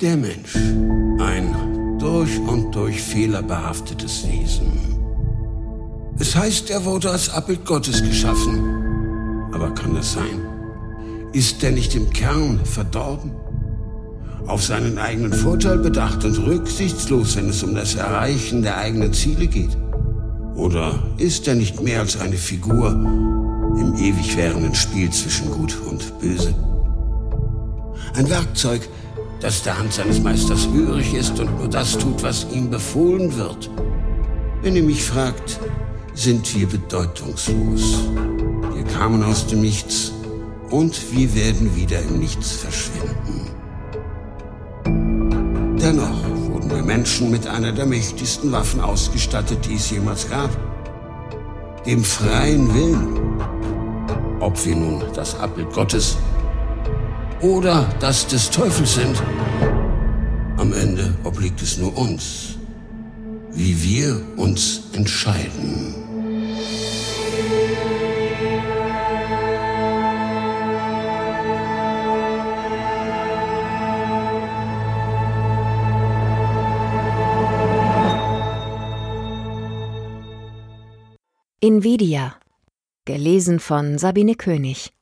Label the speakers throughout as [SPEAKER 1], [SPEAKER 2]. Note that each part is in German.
[SPEAKER 1] Der Mensch, ein durch und durch fehlerbehaftetes Wesen. Es heißt, er wurde als Abbild Gottes geschaffen. Aber kann das sein? Ist er nicht im Kern verdorben? Auf seinen eigenen Vorteil bedacht und rücksichtslos, wenn es um das Erreichen der eigenen Ziele geht? Oder ist er nicht mehr als eine Figur im ewig währenden Spiel zwischen Gut und Böse? Ein Werkzeug, das der Hand seines Meisters hörig ist und nur das tut, was ihm befohlen wird. Wenn ihr mich fragt, sind wir bedeutungslos. Wir kamen aus dem Nichts und wir werden wieder im Nichts verschwinden. Dennoch wurden wir Menschen mit einer der mächtigsten Waffen ausgestattet, die es jemals gab. Dem freien Willen. Ob wir nun das Abbild Gottes oder das des Teufels sind. Am Ende obliegt es nur uns, wie wir uns entscheiden.
[SPEAKER 2] Invidia. Gelesen von Sabine König.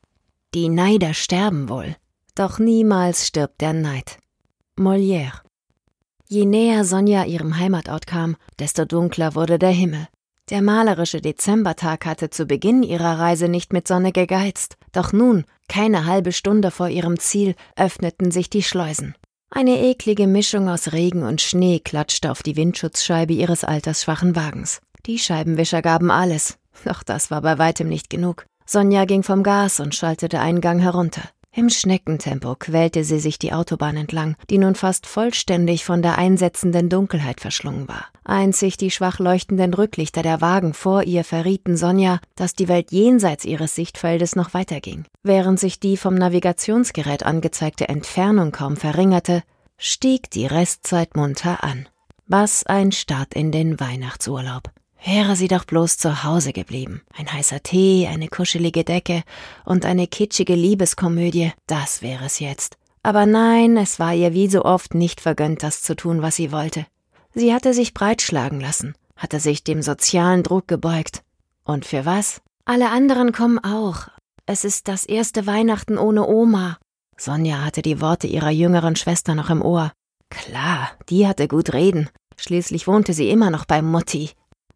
[SPEAKER 2] Die Neider sterben wohl. Doch niemals stirbt der Neid. Molière. Je näher Sonja ihrem Heimatort kam, desto dunkler wurde der Himmel. Der malerische Dezembertag hatte zu Beginn ihrer Reise nicht mit Sonne gegeizt, doch nun, keine halbe Stunde vor ihrem Ziel, öffneten sich die Schleusen. Eine eklige Mischung aus Regen und Schnee klatschte auf die Windschutzscheibe ihres altersschwachen Wagens. Die Scheibenwischer gaben alles, doch das war bei weitem nicht genug. Sonja ging vom Gas und schaltete einen Gang herunter. Im Schneckentempo quälte sie sich die Autobahn entlang, die nun fast vollständig von der einsetzenden Dunkelheit verschlungen war. Einzig die schwach leuchtenden Rücklichter der Wagen vor ihr verrieten Sonja, dass die Welt jenseits ihres Sichtfeldes noch weiterging. Während sich die vom Navigationsgerät angezeigte Entfernung kaum verringerte, stieg die Restzeit munter an. Was ein Start in den Weihnachtsurlaub. Wäre sie doch bloß zu Hause geblieben. Ein heißer Tee, eine kuschelige Decke und eine kitschige Liebeskomödie, das wäre es jetzt. Aber nein, es war ihr wie so oft nicht vergönnt, das zu tun, was sie wollte. Sie hatte sich breitschlagen lassen, hatte sich dem sozialen Druck gebeugt. Und für was? Alle anderen kommen auch. Es ist das erste Weihnachten ohne Oma. Sonja hatte die Worte ihrer jüngeren Schwester noch im Ohr. Klar, die hatte gut reden. Schließlich wohnte sie immer noch bei Mutti.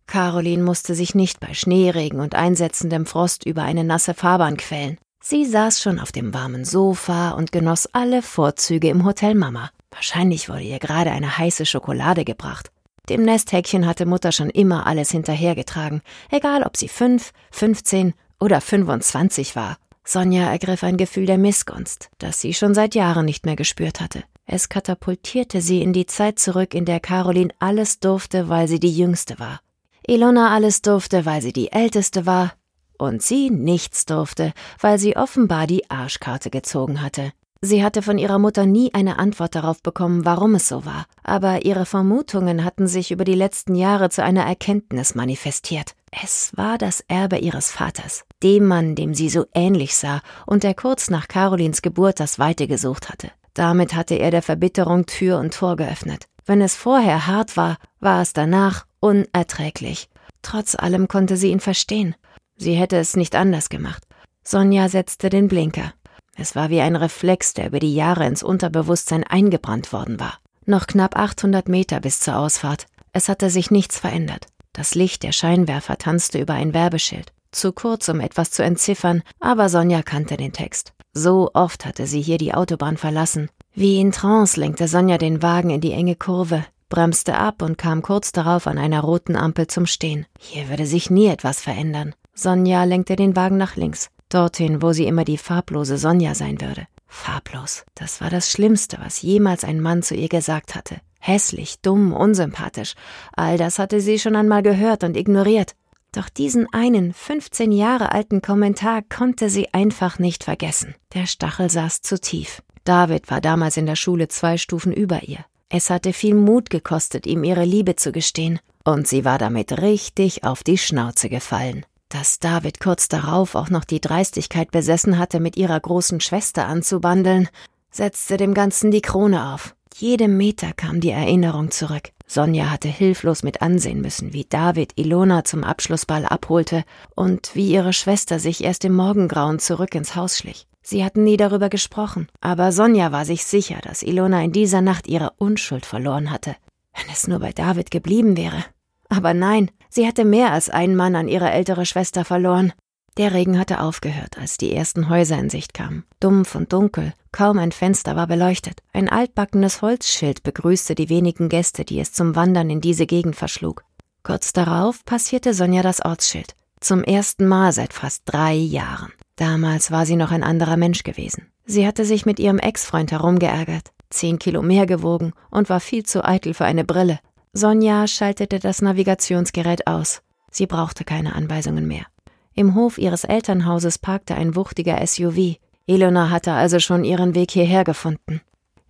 [SPEAKER 2] Caroline musste sich nicht bei Schneeregen und einsetzendem Frost über eine nasse Fahrbahn quälen. Sie saß schon auf dem warmen Sofa und genoss alle Vorzüge im Hotel Mama. Wahrscheinlich wurde ihr gerade eine heiße Schokolade gebracht. Dem Nesthäkchen hatte Mutter schon immer alles hinterhergetragen, egal ob sie fünf, fünfzehn oder fünfundzwanzig war. Sonja ergriff ein Gefühl der Missgunst, das sie schon seit Jahren nicht mehr gespürt hatte. Es katapultierte sie in die Zeit zurück, in der Caroline alles durfte, weil sie die Jüngste war. Ilona alles durfte, weil sie die Älteste war, und sie nichts durfte, weil sie offenbar die Arschkarte gezogen hatte. Sie hatte von ihrer Mutter nie eine Antwort darauf bekommen, warum es so war, aber ihre Vermutungen hatten sich über die letzten Jahre zu einer Erkenntnis manifestiert. Es war das Erbe ihres Vaters, dem Mann, dem sie so ähnlich sah und der kurz nach Carolins Geburt das Weite gesucht hatte. Damit hatte er der Verbitterung Tür und Tor geöffnet. Wenn es vorher hart war, war es danach unerträglich. Trotz allem konnte sie ihn verstehen. Sie hätte es nicht anders gemacht. Sonja setzte den Blinker. Es war wie ein Reflex, der über die Jahre ins Unterbewusstsein eingebrannt worden war. Noch knapp 800 Meter bis zur Ausfahrt. Es hatte sich nichts verändert. Das Licht der Scheinwerfer tanzte über ein Werbeschild. Zu kurz, um etwas zu entziffern, aber Sonja kannte den Text. So oft hatte sie hier die Autobahn verlassen. Wie in Trance lenkte Sonja den Wagen in die enge Kurve, bremste ab und kam kurz darauf an einer roten Ampel zum Stehen. Hier würde sich nie etwas verändern. Sonja lenkte den Wagen nach links, dorthin, wo sie immer die farblose Sonja sein würde. Farblos. Das war das Schlimmste, was jemals ein Mann zu ihr gesagt hatte. Hässlich, dumm, unsympathisch. All das hatte sie schon einmal gehört und ignoriert. Doch diesen einen 15 Jahre alten Kommentar konnte sie einfach nicht vergessen. Der Stachel saß zu tief. David war damals in der Schule zwei Stufen über ihr. Es hatte viel Mut gekostet, ihm ihre Liebe zu gestehen, und sie war damit richtig auf die Schnauze gefallen. Dass David kurz darauf auch noch die Dreistigkeit besessen hatte, mit ihrer großen Schwester anzubandeln, setzte dem Ganzen die Krone auf. Jede Meter kam die Erinnerung zurück. Sonja hatte hilflos mit ansehen müssen, wie David Ilona zum Abschlussball abholte und wie ihre Schwester sich erst im Morgengrauen zurück ins Haus schlich. Sie hatten nie darüber gesprochen, aber Sonja war sich sicher, dass Ilona in dieser Nacht ihre Unschuld verloren hatte. Wenn es nur bei David geblieben wäre. Aber nein, sie hatte mehr als einen Mann an ihre ältere Schwester verloren. Der Regen hatte aufgehört, als die ersten Häuser in Sicht kamen. Dumpf und dunkel, kaum ein Fenster war beleuchtet. Ein altbackenes Holzschild begrüßte die wenigen Gäste, die es zum Wandern in diese Gegend verschlug. Kurz darauf passierte Sonja das Ortsschild. Zum ersten Mal seit fast drei Jahren. Damals war sie noch ein anderer Mensch gewesen. Sie hatte sich mit ihrem Ex-Freund herumgeärgert, zehn Kilo mehr gewogen und war viel zu eitel für eine Brille. Sonja schaltete das Navigationsgerät aus. Sie brauchte keine Anweisungen mehr. Im Hof ihres Elternhauses parkte ein wuchtiger SUV. Elona hatte also schon ihren Weg hierher gefunden.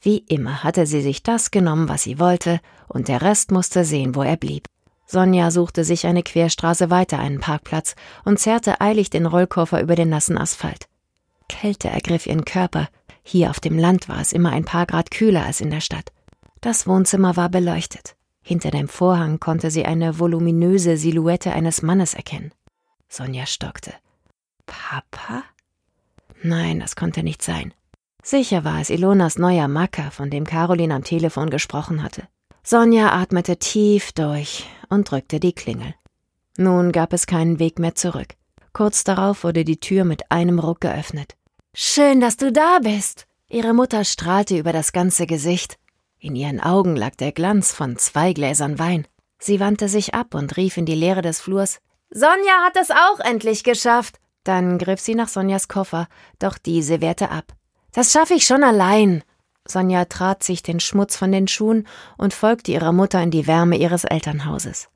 [SPEAKER 2] Wie immer hatte sie sich das genommen, was sie wollte, und der Rest musste sehen, wo er blieb. Sonja suchte sich eine Querstraße weiter einen Parkplatz und zerrte eilig den Rollkoffer über den nassen Asphalt. Kälte ergriff ihren Körper. Hier auf dem Land war es immer ein paar Grad kühler als in der Stadt. Das Wohnzimmer war beleuchtet. Hinter dem Vorhang konnte sie eine voluminöse Silhouette eines Mannes erkennen. Sonja stockte. Papa? Nein, das konnte nicht sein. Sicher war es Ilonas neuer Macker, von dem Caroline am Telefon gesprochen hatte. Sonja atmete tief durch und drückte die Klingel. Nun gab es keinen Weg mehr zurück. Kurz darauf wurde die Tür mit einem Ruck geöffnet. Schön, dass du da bist. Ihre Mutter strahlte über das ganze Gesicht. In ihren Augen lag der Glanz von zwei Gläsern Wein. Sie wandte sich ab und rief in die Leere des Flurs Sonja hat es auch endlich geschafft. Dann griff sie nach Sonjas Koffer, doch diese wehrte ab. Das schaffe ich schon allein. Sonja trat sich den Schmutz von den Schuhen und folgte ihrer Mutter in die Wärme ihres Elternhauses.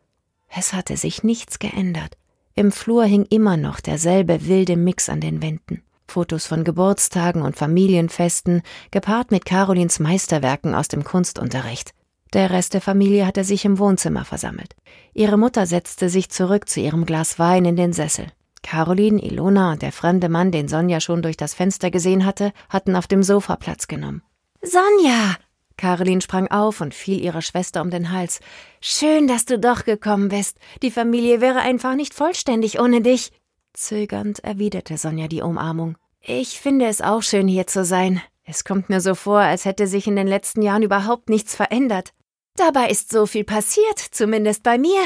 [SPEAKER 2] Es hatte sich nichts geändert. Im Flur hing immer noch derselbe wilde Mix an den Wänden. Fotos von Geburtstagen und Familienfesten, gepaart mit Carolins Meisterwerken aus dem Kunstunterricht. Der Rest der Familie hatte sich im Wohnzimmer versammelt. Ihre Mutter setzte sich zurück zu ihrem Glas Wein in den Sessel. Caroline, Ilona und der fremde Mann, den Sonja schon durch das Fenster gesehen hatte, hatten auf dem Sofa Platz genommen. Sonja! Caroline sprang auf und fiel ihrer Schwester um den Hals. Schön, dass du doch gekommen bist. Die Familie wäre einfach nicht vollständig ohne dich. Zögernd erwiderte Sonja die Umarmung. Ich finde es auch schön, hier zu sein. Es kommt mir so vor, als hätte sich in den letzten Jahren überhaupt nichts verändert. Dabei ist so viel passiert, zumindest bei mir.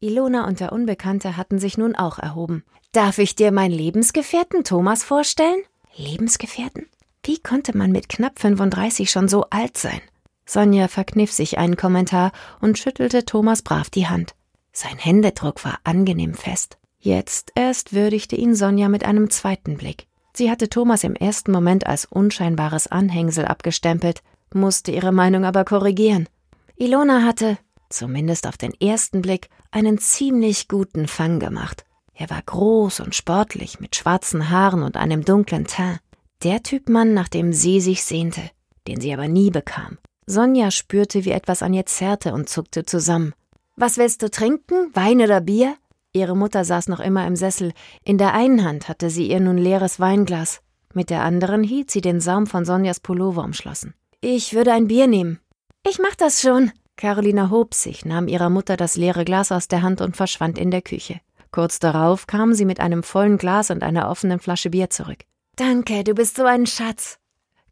[SPEAKER 2] Ilona und der Unbekannte hatten sich nun auch erhoben. Darf ich dir meinen Lebensgefährten Thomas vorstellen? Lebensgefährten? Wie konnte man mit knapp 35 schon so alt sein? Sonja verkniff sich einen Kommentar und schüttelte Thomas brav die Hand. Sein Händedruck war angenehm fest. Jetzt erst würdigte ihn Sonja mit einem zweiten Blick. Sie hatte Thomas im ersten Moment als unscheinbares Anhängsel abgestempelt, musste ihre Meinung aber korrigieren. Ilona hatte, zumindest auf den ersten Blick, einen ziemlich guten Fang gemacht. Er war groß und sportlich, mit schwarzen Haaren und einem dunklen Teint. Der Typ Mann, nach dem sie sich sehnte, den sie aber nie bekam. Sonja spürte, wie etwas an ihr zerrte und zuckte zusammen. Was willst du trinken? Wein oder Bier? Ihre Mutter saß noch immer im Sessel. In der einen Hand hatte sie ihr nun leeres Weinglas. Mit der anderen hielt sie den Saum von Sonjas Pullover umschlossen. Ich würde ein Bier nehmen. Ich mach das schon. Carolina hob sich, nahm ihrer Mutter das leere Glas aus der Hand und verschwand in der Küche. Kurz darauf kam sie mit einem vollen Glas und einer offenen Flasche Bier zurück. Danke, du bist so ein Schatz.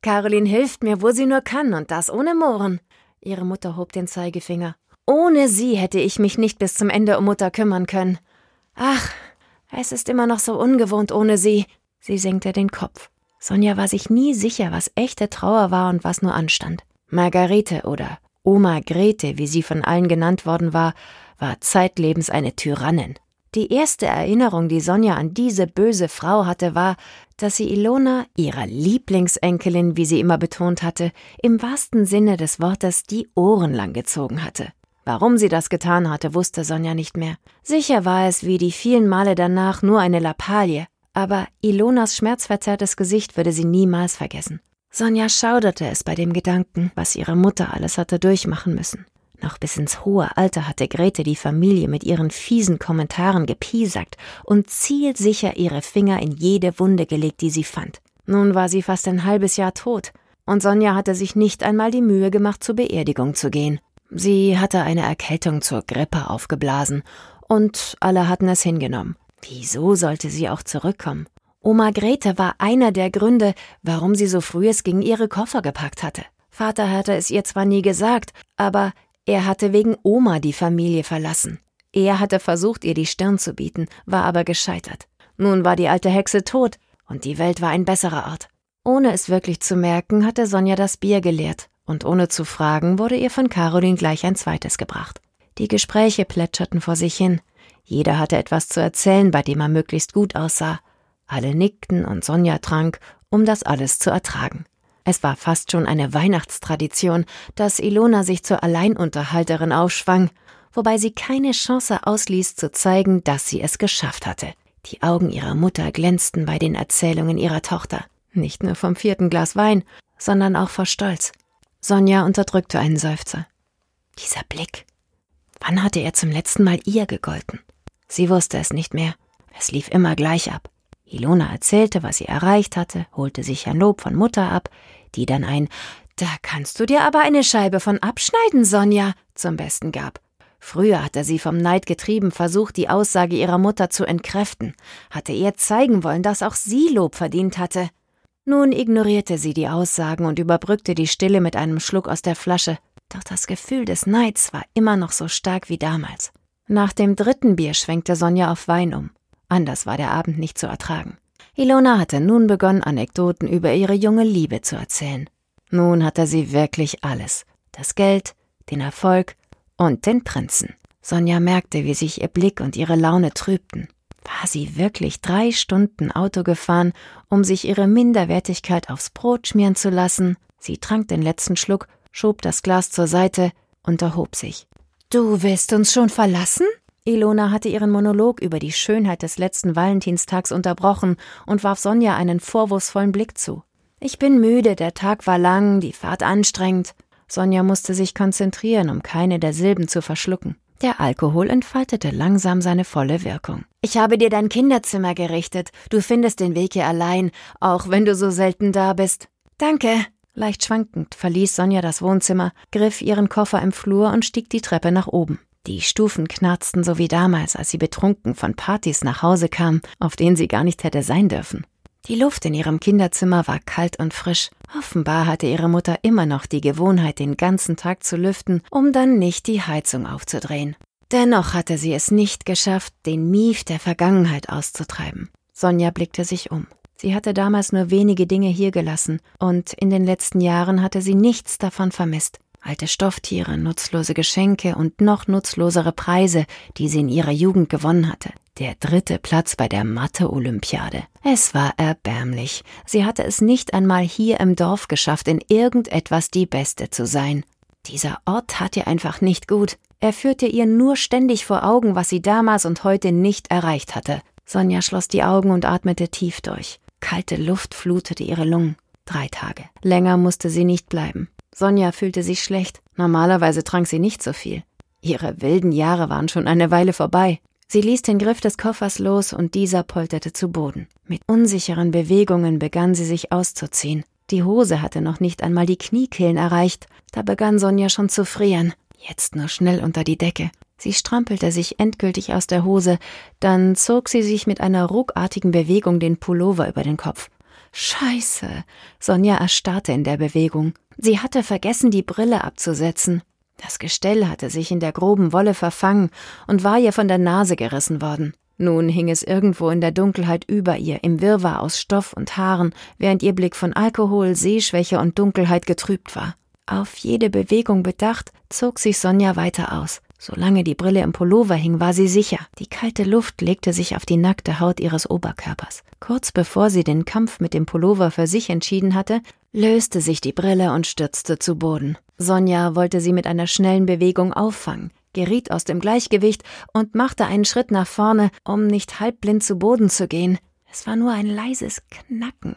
[SPEAKER 2] Caroline hilft mir, wo sie nur kann, und das ohne Mohren. Ihre Mutter hob den Zeigefinger. Ohne sie hätte ich mich nicht bis zum Ende um Mutter kümmern können. Ach, es ist immer noch so ungewohnt ohne sie. Sie senkte den Kopf. Sonja war sich nie sicher, was echte Trauer war und was nur anstand. Margarete oder Oma Grete, wie sie von allen genannt worden war, war zeitlebens eine Tyrannin. Die erste Erinnerung, die Sonja an diese böse Frau hatte, war, dass sie Ilona, ihrer Lieblingsenkelin, wie sie immer betont hatte, im wahrsten Sinne des Wortes die Ohren lang gezogen hatte. Warum sie das getan hatte, wusste Sonja nicht mehr. Sicher war es wie die vielen Male danach nur eine Lappalie, aber Ilonas schmerzverzerrtes Gesicht würde sie niemals vergessen. Sonja schauderte es bei dem Gedanken, was ihre Mutter alles hatte durchmachen müssen. Noch bis ins hohe Alter hatte Grete die Familie mit ihren fiesen Kommentaren gepiesackt und zielsicher ihre Finger in jede Wunde gelegt, die sie fand. Nun war sie fast ein halbes Jahr tot. und Sonja hatte sich nicht einmal die Mühe gemacht, zur Beerdigung zu gehen. Sie hatte eine Erkältung zur Grippe aufgeblasen, und alle hatten es hingenommen. Wieso sollte sie auch zurückkommen? Oma Grete war einer der Gründe, warum sie so früh es ging ihre Koffer gepackt hatte. Vater hatte es ihr zwar nie gesagt, aber er hatte wegen Oma die Familie verlassen. Er hatte versucht, ihr die Stirn zu bieten, war aber gescheitert. Nun war die alte Hexe tot, und die Welt war ein besserer Ort. Ohne es wirklich zu merken, hatte Sonja das Bier geleert, und ohne zu fragen, wurde ihr von Caroline gleich ein zweites gebracht. Die Gespräche plätscherten vor sich hin. Jeder hatte etwas zu erzählen, bei dem er möglichst gut aussah. Alle nickten und Sonja trank, um das alles zu ertragen. Es war fast schon eine Weihnachtstradition, dass Ilona sich zur Alleinunterhalterin aufschwang, wobei sie keine Chance ausließ zu zeigen, dass sie es geschafft hatte. Die Augen ihrer Mutter glänzten bei den Erzählungen ihrer Tochter, nicht nur vom vierten Glas Wein, sondern auch vor Stolz. Sonja unterdrückte einen Seufzer. Dieser Blick. Wann hatte er zum letzten Mal ihr gegolten? Sie wusste es nicht mehr. Es lief immer gleich ab. Ilona erzählte, was sie erreicht hatte, holte sich ein Lob von Mutter ab, die dann ein Da kannst du dir aber eine Scheibe von abschneiden, Sonja, zum Besten gab. Früher hatte sie vom Neid getrieben versucht, die Aussage ihrer Mutter zu entkräften, hatte ihr zeigen wollen, dass auch sie Lob verdient hatte. Nun ignorierte sie die Aussagen und überbrückte die Stille mit einem Schluck aus der Flasche, doch das Gefühl des Neids war immer noch so stark wie damals. Nach dem dritten Bier schwenkte Sonja auf Wein um. Anders war der Abend nicht zu ertragen. Ilona hatte nun begonnen, Anekdoten über ihre junge Liebe zu erzählen. Nun hatte sie wirklich alles. Das Geld, den Erfolg und den Prinzen. Sonja merkte, wie sich ihr Blick und ihre Laune trübten. War sie wirklich drei Stunden Auto gefahren, um sich ihre Minderwertigkeit aufs Brot schmieren zu lassen? Sie trank den letzten Schluck, schob das Glas zur Seite und erhob sich. Du willst uns schon verlassen? Ilona hatte ihren Monolog über die Schönheit des letzten Valentinstags unterbrochen und warf Sonja einen vorwurfsvollen Blick zu. Ich bin müde, der Tag war lang, die Fahrt anstrengend. Sonja musste sich konzentrieren, um keine der Silben zu verschlucken. Der Alkohol entfaltete langsam seine volle Wirkung. Ich habe dir dein Kinderzimmer gerichtet. Du findest den Weg hier allein, auch wenn du so selten da bist. Danke. Leicht schwankend verließ Sonja das Wohnzimmer, griff ihren Koffer im Flur und stieg die Treppe nach oben. Die Stufen knarzten so wie damals, als sie betrunken von Partys nach Hause kam, auf denen sie gar nicht hätte sein dürfen. Die Luft in ihrem Kinderzimmer war kalt und frisch. Offenbar hatte ihre Mutter immer noch die Gewohnheit, den ganzen Tag zu lüften, um dann nicht die Heizung aufzudrehen. Dennoch hatte sie es nicht geschafft, den Mief der Vergangenheit auszutreiben. Sonja blickte sich um. Sie hatte damals nur wenige Dinge hier gelassen, und in den letzten Jahren hatte sie nichts davon vermisst. Alte Stofftiere, nutzlose Geschenke und noch nutzlosere Preise, die sie in ihrer Jugend gewonnen hatte. Der dritte Platz bei der Mathe-Olympiade. Es war erbärmlich. Sie hatte es nicht einmal hier im Dorf geschafft, in irgendetwas die Beste zu sein. Dieser Ort tat ihr einfach nicht gut. Er führte ihr nur ständig vor Augen, was sie damals und heute nicht erreicht hatte. Sonja schloss die Augen und atmete tief durch. Kalte Luft flutete ihre Lungen. Drei Tage. Länger musste sie nicht bleiben. Sonja fühlte sich schlecht. Normalerweise trank sie nicht so viel. Ihre wilden Jahre waren schon eine Weile vorbei. Sie ließ den Griff des Koffers los und dieser polterte zu Boden. Mit unsicheren Bewegungen begann sie sich auszuziehen. Die Hose hatte noch nicht einmal die Kniekehlen erreicht. Da begann Sonja schon zu frieren. Jetzt nur schnell unter die Decke. Sie strampelte sich endgültig aus der Hose, dann zog sie sich mit einer ruckartigen Bewegung den Pullover über den Kopf. Scheiße. Sonja erstarrte in der Bewegung. Sie hatte vergessen, die Brille abzusetzen. Das Gestell hatte sich in der groben Wolle verfangen und war ihr von der Nase gerissen worden. Nun hing es irgendwo in der Dunkelheit über ihr, im Wirrwarr aus Stoff und Haaren, während ihr Blick von Alkohol, Sehschwäche und Dunkelheit getrübt war. Auf jede Bewegung bedacht, zog sich Sonja weiter aus. Solange die Brille im Pullover hing, war sie sicher. Die kalte Luft legte sich auf die nackte Haut ihres Oberkörpers. Kurz bevor sie den Kampf mit dem Pullover für sich entschieden hatte, löste sich die Brille und stürzte zu Boden. Sonja wollte sie mit einer schnellen Bewegung auffangen, geriet aus dem Gleichgewicht und machte einen Schritt nach vorne, um nicht halbblind zu Boden zu gehen. Es war nur ein leises Knacken.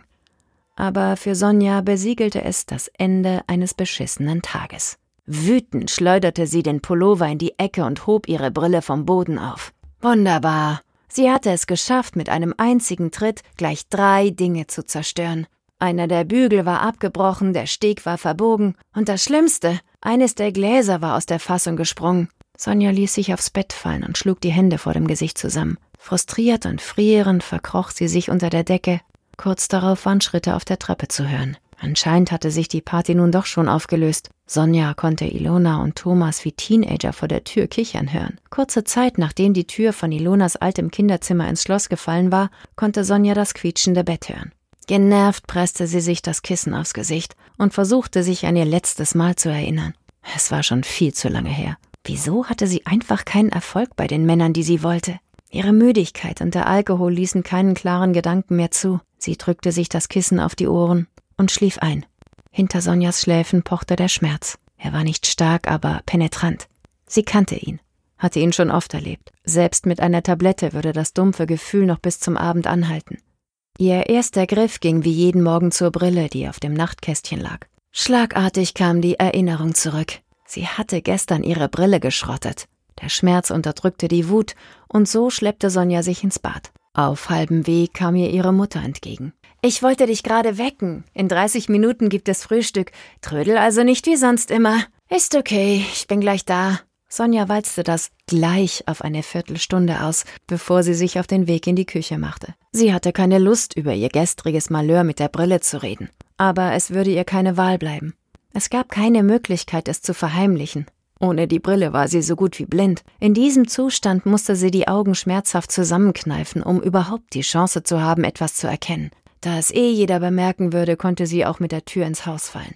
[SPEAKER 2] Aber für Sonja besiegelte es das Ende eines beschissenen Tages. Wütend schleuderte sie den Pullover in die Ecke und hob ihre Brille vom Boden auf. Wunderbar. Sie hatte es geschafft, mit einem einzigen Tritt gleich drei Dinge zu zerstören. Einer der Bügel war abgebrochen, der Steg war verbogen und das Schlimmste, eines der Gläser war aus der Fassung gesprungen. Sonja ließ sich aufs Bett fallen und schlug die Hände vor dem Gesicht zusammen. Frustriert und frierend verkroch sie sich unter der Decke. Kurz darauf waren Schritte auf der Treppe zu hören. Anscheinend hatte sich die Party nun doch schon aufgelöst. Sonja konnte Ilona und Thomas wie Teenager vor der Tür kichern hören. Kurze Zeit nachdem die Tür von Ilonas altem Kinderzimmer ins Schloss gefallen war, konnte Sonja das quietschende Bett hören. Genervt presste sie sich das Kissen aufs Gesicht und versuchte sich an ihr letztes Mal zu erinnern. Es war schon viel zu lange her. Wieso hatte sie einfach keinen Erfolg bei den Männern, die sie wollte? Ihre Müdigkeit und der Alkohol ließen keinen klaren Gedanken mehr zu. Sie drückte sich das Kissen auf die Ohren und schlief ein. Hinter Sonjas Schläfen pochte der Schmerz. Er war nicht stark, aber penetrant. Sie kannte ihn, hatte ihn schon oft erlebt. Selbst mit einer Tablette würde das dumpfe Gefühl noch bis zum Abend anhalten. Ihr erster Griff ging wie jeden Morgen zur Brille, die auf dem Nachtkästchen lag. Schlagartig kam die Erinnerung zurück. Sie hatte gestern ihre Brille geschrottet. Der Schmerz unterdrückte die Wut, und so schleppte Sonja sich ins Bad. Auf halbem Weg kam ihr ihre Mutter entgegen. Ich wollte dich gerade wecken. In 30 Minuten gibt es Frühstück. Trödel also nicht wie sonst immer. Ist okay, ich bin gleich da. Sonja walzte das gleich auf eine Viertelstunde aus, bevor sie sich auf den Weg in die Küche machte. Sie hatte keine Lust, über ihr gestriges Malheur mit der Brille zu reden. Aber es würde ihr keine Wahl bleiben. Es gab keine Möglichkeit, es zu verheimlichen. Ohne die Brille war sie so gut wie blind. In diesem Zustand musste sie die Augen schmerzhaft zusammenkneifen, um überhaupt die Chance zu haben, etwas zu erkennen. Da es eh jeder bemerken würde, konnte sie auch mit der Tür ins Haus fallen.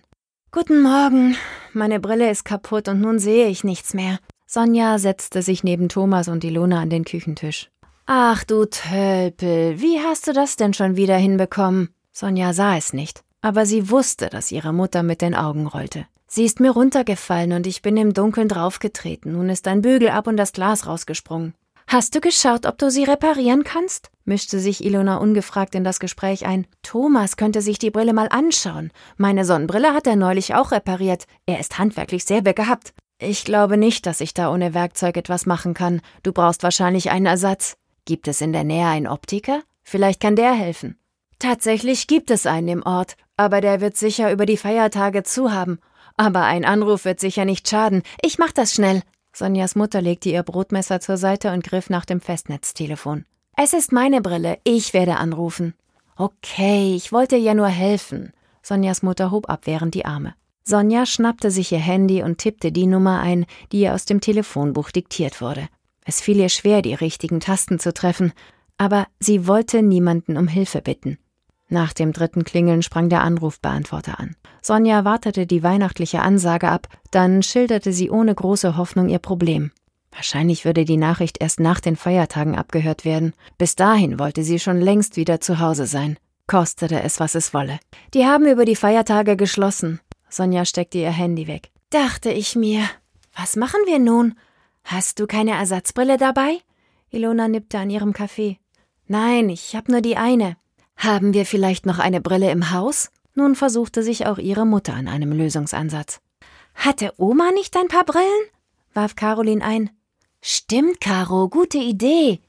[SPEAKER 2] Guten Morgen. Meine Brille ist kaputt und nun sehe ich nichts mehr. Sonja setzte sich neben Thomas und Ilona an den Küchentisch. Ach du Tölpel, wie hast du das denn schon wieder hinbekommen? Sonja sah es nicht, aber sie wusste, dass ihre Mutter mit den Augen rollte. Sie ist mir runtergefallen und ich bin im Dunkeln draufgetreten. Nun ist ein Bügel ab und das Glas rausgesprungen. Hast du geschaut, ob du sie reparieren kannst? mischte sich Ilona ungefragt in das Gespräch ein. Thomas könnte sich die Brille mal anschauen. Meine Sonnenbrille hat er neulich auch repariert. Er ist handwerklich sehr begabt. Ich glaube nicht, dass ich da ohne Werkzeug etwas machen kann. Du brauchst wahrscheinlich einen Ersatz. Gibt es in der Nähe einen Optiker? Vielleicht kann der helfen. Tatsächlich gibt es einen im Ort, aber der wird sicher über die Feiertage zu haben. Aber ein Anruf wird sicher nicht schaden. Ich mach das schnell. Sonjas Mutter legte ihr Brotmesser zur Seite und griff nach dem Festnetztelefon. Es ist meine Brille, ich werde anrufen. Okay, ich wollte ja nur helfen. Sonjas Mutter hob abwehrend die Arme. Sonja schnappte sich ihr Handy und tippte die Nummer ein, die ihr aus dem Telefonbuch diktiert wurde. Es fiel ihr schwer, die richtigen Tasten zu treffen, aber sie wollte niemanden um Hilfe bitten. Nach dem dritten Klingeln sprang der Anrufbeantworter an. Sonja wartete die weihnachtliche Ansage ab, dann schilderte sie ohne große Hoffnung ihr Problem. Wahrscheinlich würde die Nachricht erst nach den Feiertagen abgehört werden. Bis dahin wollte sie schon längst wieder zu Hause sein. Kostete es, was es wolle. Die haben über die Feiertage geschlossen. Sonja steckte ihr Handy weg. Dachte ich mir. Was machen wir nun? Hast du keine Ersatzbrille dabei? Ilona nippte an ihrem Kaffee. Nein, ich hab nur die eine. Haben wir vielleicht noch eine Brille im Haus? Nun versuchte sich auch ihre Mutter an einem Lösungsansatz. Hatte Oma nicht ein paar Brillen? warf Caroline ein. Stimmt, Caro, gute Idee.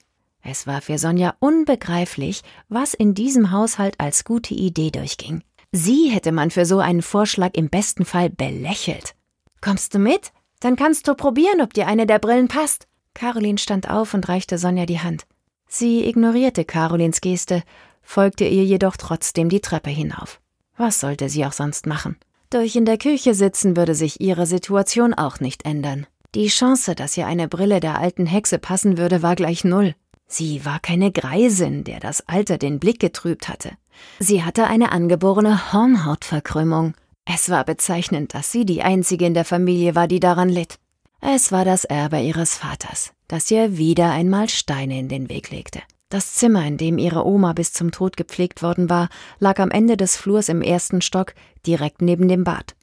[SPEAKER 2] Es war für Sonja unbegreiflich, was in diesem Haushalt als gute Idee durchging. Sie hätte man für so einen Vorschlag im besten Fall belächelt. Kommst du mit? Dann kannst du probieren, ob dir eine der Brillen passt. Caroline stand auf und reichte Sonja die Hand. Sie ignorierte Carolins Geste folgte ihr jedoch trotzdem die Treppe hinauf. Was sollte sie auch sonst machen? Durch in der Küche sitzen würde sich ihre Situation auch nicht ändern. Die Chance, dass ihr eine Brille der alten Hexe passen würde, war gleich null. Sie war keine Greisin, der das Alter den Blick getrübt hatte. Sie hatte eine angeborene Hornhautverkrümmung. Es war bezeichnend, dass sie die einzige in der Familie war, die daran litt. Es war das Erbe ihres Vaters, das ihr wieder einmal Steine in den Weg legte. Das Zimmer, in dem ihre Oma bis zum Tod gepflegt worden war, lag am Ende des Flurs im ersten Stock, direkt neben dem Bad.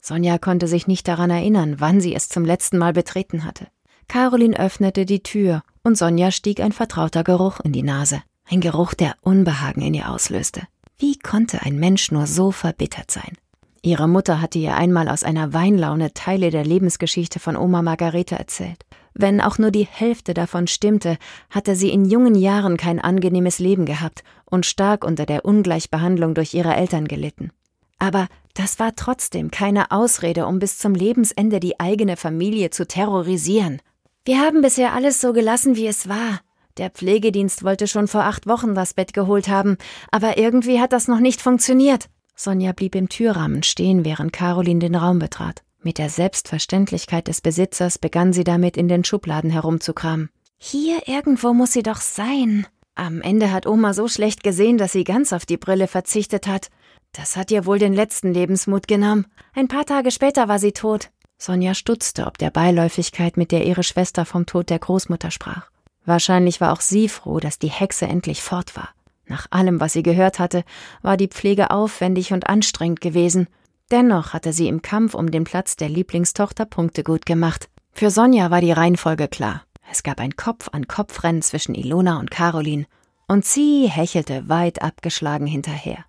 [SPEAKER 2] Sonja konnte sich nicht daran erinnern, wann sie es zum letzten Mal betreten hatte. Caroline öffnete die Tür und Sonja stieg ein vertrauter Geruch in die Nase. Ein Geruch, der Unbehagen in ihr auslöste. Wie konnte ein Mensch nur so verbittert sein? Ihre Mutter hatte ihr einmal aus einer Weinlaune Teile der Lebensgeschichte von Oma Margarete erzählt. Wenn auch nur die Hälfte davon stimmte, hatte sie in jungen Jahren kein angenehmes Leben gehabt und stark unter der Ungleichbehandlung durch ihre Eltern gelitten. Aber das war trotzdem keine Ausrede, um bis zum Lebensende die eigene Familie zu terrorisieren. Wir haben bisher alles so gelassen, wie es war. Der Pflegedienst wollte schon vor acht Wochen das Bett geholt haben, aber irgendwie hat das noch nicht funktioniert. Sonja blieb im Türrahmen stehen, während Caroline den Raum betrat. Mit der Selbstverständlichkeit des Besitzers begann sie damit, in den Schubladen herumzukramen. Hier irgendwo muss sie doch sein. Am Ende hat Oma so schlecht gesehen, dass sie ganz auf die Brille verzichtet hat. Das hat ihr wohl den letzten Lebensmut genommen. Ein paar Tage später war sie tot. Sonja stutzte ob der Beiläufigkeit, mit der ihre Schwester vom Tod der Großmutter sprach. Wahrscheinlich war auch sie froh, dass die Hexe endlich fort war. Nach allem, was sie gehört hatte, war die Pflege aufwendig und anstrengend gewesen. Dennoch hatte sie im Kampf um den Platz der Lieblingstochter Punkte gut gemacht. Für Sonja war die Reihenfolge klar. Es gab ein Kopf-an-Kopf-Rennen zwischen Ilona und Caroline, und sie hechelte weit abgeschlagen hinterher.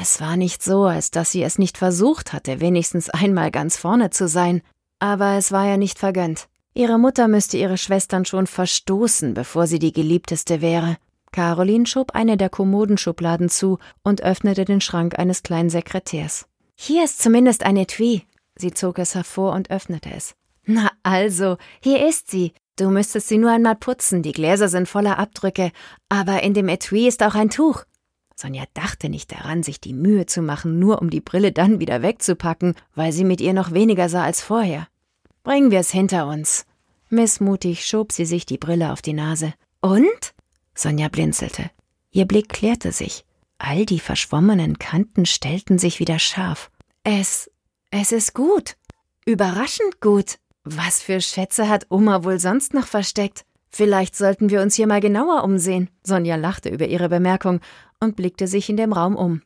[SPEAKER 2] Es war nicht so, als dass sie es nicht versucht hatte, wenigstens einmal ganz vorne zu sein, aber es war ja nicht vergönnt. Ihre Mutter müsste ihre Schwestern schon verstoßen, bevor sie die Geliebteste wäre. Caroline schob eine der Kommodenschubladen zu und öffnete den Schrank eines kleinen Sekretärs. Hier ist zumindest ein Etui. Sie zog es hervor und öffnete es. Na also, hier ist sie. Du müsstest sie nur einmal putzen, die Gläser sind voller Abdrücke, aber in dem Etui ist auch ein Tuch. Sonja dachte nicht daran, sich die Mühe zu machen, nur um die Brille dann wieder wegzupacken, weil sie mit ihr noch weniger sah als vorher. Bringen wir es hinter uns. Missmutig schob sie sich die Brille auf die Nase. Und? Sonja blinzelte. Ihr Blick klärte sich. All die verschwommenen Kanten stellten sich wieder scharf. Es. es ist gut. Überraschend gut. Was für Schätze hat Oma wohl sonst noch versteckt? Vielleicht sollten wir uns hier mal genauer umsehen. Sonja lachte über ihre Bemerkung und blickte sich in dem Raum um.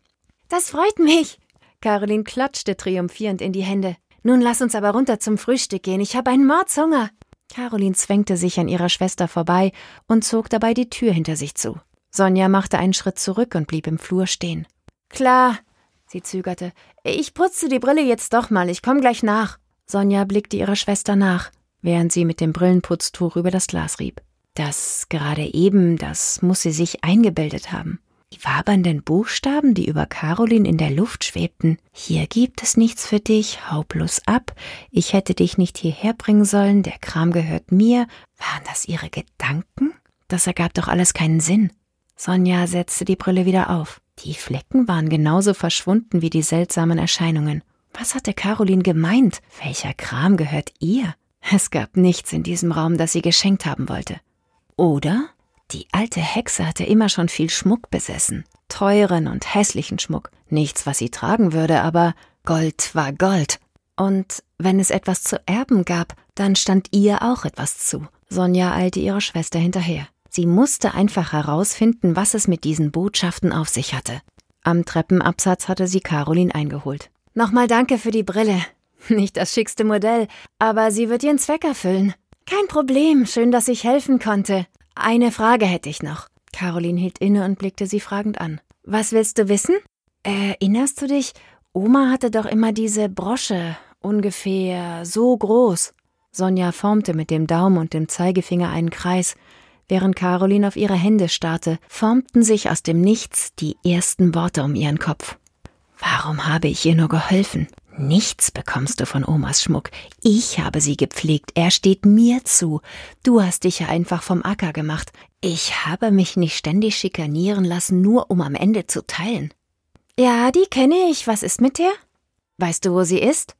[SPEAKER 2] Das freut mich. Caroline klatschte triumphierend in die Hände. Nun lass uns aber runter zum Frühstück gehen. Ich habe einen Mordshunger. Caroline zwängte sich an ihrer Schwester vorbei und zog dabei die Tür hinter sich zu. Sonja machte einen Schritt zurück und blieb im Flur stehen. Klar, sie zögerte. Ich putze die Brille jetzt doch mal, ich komm gleich nach. Sonja blickte ihrer Schwester nach, während sie mit dem Brillenputztuch über das Glas rieb. Das gerade eben, das muss sie sich eingebildet haben. Die wabernden Buchstaben, die über Caroline in der Luft schwebten. Hier gibt es nichts für dich, hau bloß ab. Ich hätte dich nicht hierher bringen sollen, der Kram gehört mir. Waren das ihre Gedanken? Das ergab doch alles keinen Sinn. Sonja setzte die Brille wieder auf. Die Flecken waren genauso verschwunden wie die seltsamen Erscheinungen. Was hatte Caroline gemeint? Welcher Kram gehört ihr? Es gab nichts in diesem Raum, das sie geschenkt haben wollte. Oder die alte Hexe hatte immer schon viel Schmuck besessen. Teuren und hässlichen Schmuck. Nichts, was sie tragen würde, aber Gold war Gold. Und wenn es etwas zu erben gab, dann stand ihr auch etwas zu. Sonja eilte ihrer Schwester hinterher. Sie musste einfach herausfinden, was es mit diesen Botschaften auf sich hatte. Am Treppenabsatz hatte sie Caroline eingeholt. Nochmal danke für die Brille. Nicht das schickste Modell, aber sie wird ihren Zweck erfüllen. Kein Problem, schön, dass ich helfen konnte. Eine Frage hätte ich noch. Caroline hielt inne und blickte sie fragend an. Was willst du wissen? Erinnerst du dich? Oma hatte doch immer diese Brosche, ungefähr so groß. Sonja formte mit dem Daumen und dem Zeigefinger einen Kreis. Während Caroline auf ihre Hände starrte, formten sich aus dem Nichts die ersten Worte um ihren Kopf. Warum habe ich ihr nur geholfen? Nichts bekommst du von Omas Schmuck. Ich habe sie gepflegt. Er steht mir zu. Du hast dich ja einfach vom Acker gemacht. Ich habe mich nicht ständig schikanieren lassen, nur um am Ende zu teilen. Ja, die kenne ich. Was ist mit der? Weißt du, wo sie ist?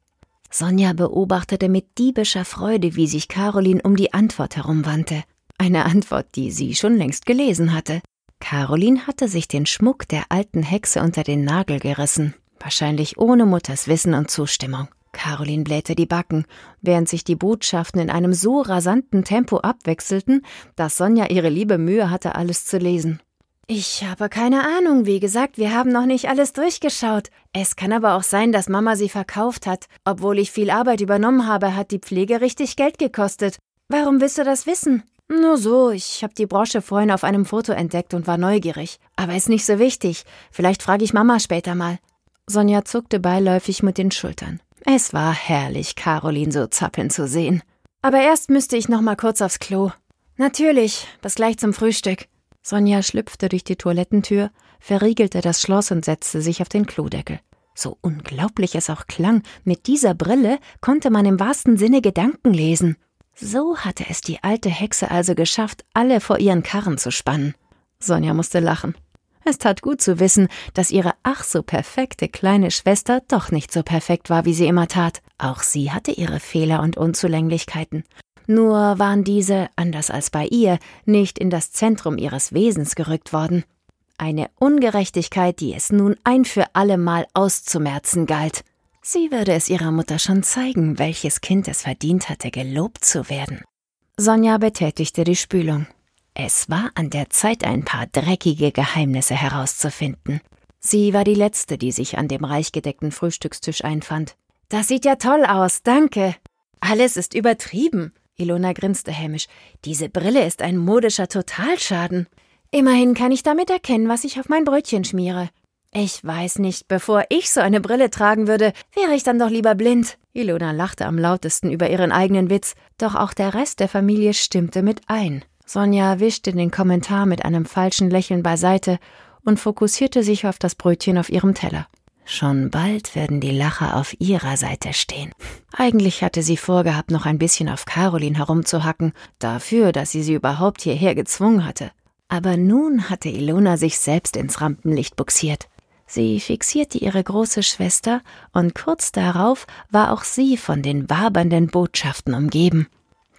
[SPEAKER 2] Sonja beobachtete mit diebischer Freude, wie sich Caroline um die Antwort herumwandte. Eine Antwort, die sie schon längst gelesen hatte. Caroline hatte sich den Schmuck der alten Hexe unter den Nagel gerissen wahrscheinlich ohne Mutters Wissen und Zustimmung. Caroline blähte die Backen, während sich die Botschaften in einem so rasanten Tempo abwechselten, dass Sonja ihre liebe Mühe hatte, alles zu lesen. Ich habe keine Ahnung, wie gesagt, wir haben noch nicht alles durchgeschaut. Es kann aber auch sein, dass Mama sie verkauft hat. Obwohl ich viel Arbeit übernommen habe, hat die Pflege richtig Geld gekostet. Warum willst du das wissen? Nur so, ich habe die Brosche vorhin auf einem Foto entdeckt und war neugierig. Aber ist nicht so wichtig. Vielleicht frage ich Mama später mal. Sonja zuckte beiläufig mit den Schultern. Es war herrlich, Caroline so zappeln zu sehen. Aber erst müsste ich noch mal kurz aufs Klo. Natürlich, bis gleich zum Frühstück. Sonja schlüpfte durch die Toilettentür, verriegelte das Schloss und setzte sich auf den Klodeckel. So unglaublich es auch klang, mit dieser Brille konnte man im wahrsten Sinne Gedanken lesen. So hatte es die alte Hexe also geschafft, alle vor ihren Karren zu spannen. Sonja musste lachen. Es tat gut zu wissen, dass ihre ach so perfekte kleine Schwester doch nicht so perfekt war, wie sie immer tat. Auch sie hatte ihre Fehler und Unzulänglichkeiten. Nur waren diese, anders als bei ihr, nicht in das Zentrum ihres Wesens gerückt worden. Eine Ungerechtigkeit, die es nun ein für allemal auszumerzen galt. Sie würde es ihrer Mutter schon zeigen, welches Kind es verdient hatte, gelobt zu werden. Sonja betätigte die Spülung. Es war an der Zeit, ein paar dreckige Geheimnisse herauszufinden. Sie war die Letzte, die sich an dem reich gedeckten Frühstückstisch einfand. Das sieht ja toll aus, danke. Alles ist übertrieben. Ilona grinste hämisch. Diese Brille ist ein modischer Totalschaden. Immerhin kann ich damit erkennen, was ich auf mein Brötchen schmiere. Ich weiß nicht, bevor ich so eine Brille tragen würde, wäre ich dann doch lieber blind. Ilona lachte am lautesten über ihren eigenen Witz, doch auch der Rest der Familie stimmte mit ein. Sonja wischte den Kommentar mit einem falschen Lächeln beiseite und fokussierte sich auf das Brötchen auf ihrem Teller. Schon bald werden die Lacher auf ihrer Seite stehen. Eigentlich hatte sie vorgehabt, noch ein bisschen auf Caroline herumzuhacken, dafür, dass sie sie überhaupt hierher gezwungen hatte. Aber nun hatte Ilona sich selbst ins Rampenlicht buxiert. Sie fixierte ihre große Schwester, und kurz darauf war auch sie von den wabernden Botschaften umgeben.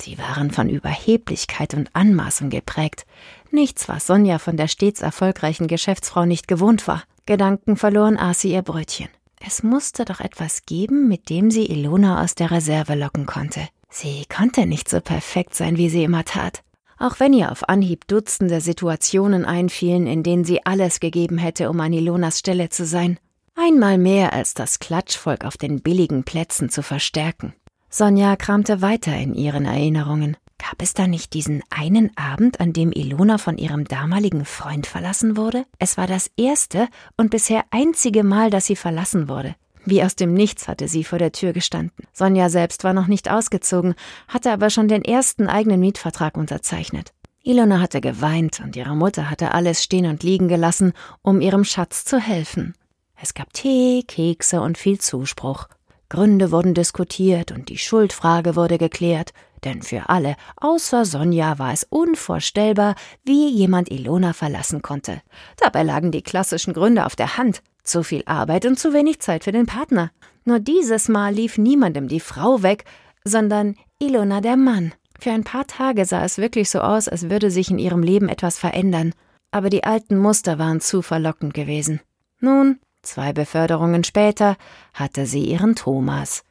[SPEAKER 2] Sie waren von Überheblichkeit und Anmaßung geprägt. Nichts, was Sonja von der stets erfolgreichen Geschäftsfrau nicht gewohnt war. Gedanken verloren aß sie ihr Brötchen. Es musste doch etwas geben, mit dem sie Ilona aus der Reserve locken konnte. Sie konnte nicht so perfekt sein, wie sie immer tat. Auch wenn ihr auf Anhieb Dutzende Situationen einfielen, in denen sie alles gegeben hätte, um an Ilonas Stelle zu sein. Einmal mehr als das Klatschvolk auf den billigen Plätzen zu verstärken. Sonja kramte weiter in ihren Erinnerungen. Gab es da nicht diesen einen Abend, an dem Ilona von ihrem damaligen Freund verlassen wurde? Es war das erste und bisher einzige Mal, dass sie verlassen wurde. Wie aus dem Nichts hatte sie vor der Tür gestanden. Sonja selbst war noch nicht ausgezogen, hatte aber schon den ersten eigenen Mietvertrag unterzeichnet. Ilona hatte geweint und ihre Mutter hatte alles stehen und liegen gelassen, um ihrem Schatz zu helfen. Es gab Tee, Kekse und viel Zuspruch. Gründe wurden diskutiert und die Schuldfrage wurde geklärt, denn für alle, außer Sonja, war es unvorstellbar, wie jemand Ilona verlassen konnte. Dabei lagen die klassischen Gründe auf der Hand. Zu viel Arbeit und zu wenig Zeit für den Partner. Nur dieses Mal lief niemandem die Frau weg, sondern Ilona der Mann. Für ein paar Tage sah es wirklich so aus, als würde sich in ihrem Leben etwas verändern. Aber die alten Muster waren zu verlockend gewesen. Nun, zwei Beförderungen später, hatte sie ihren Thomas.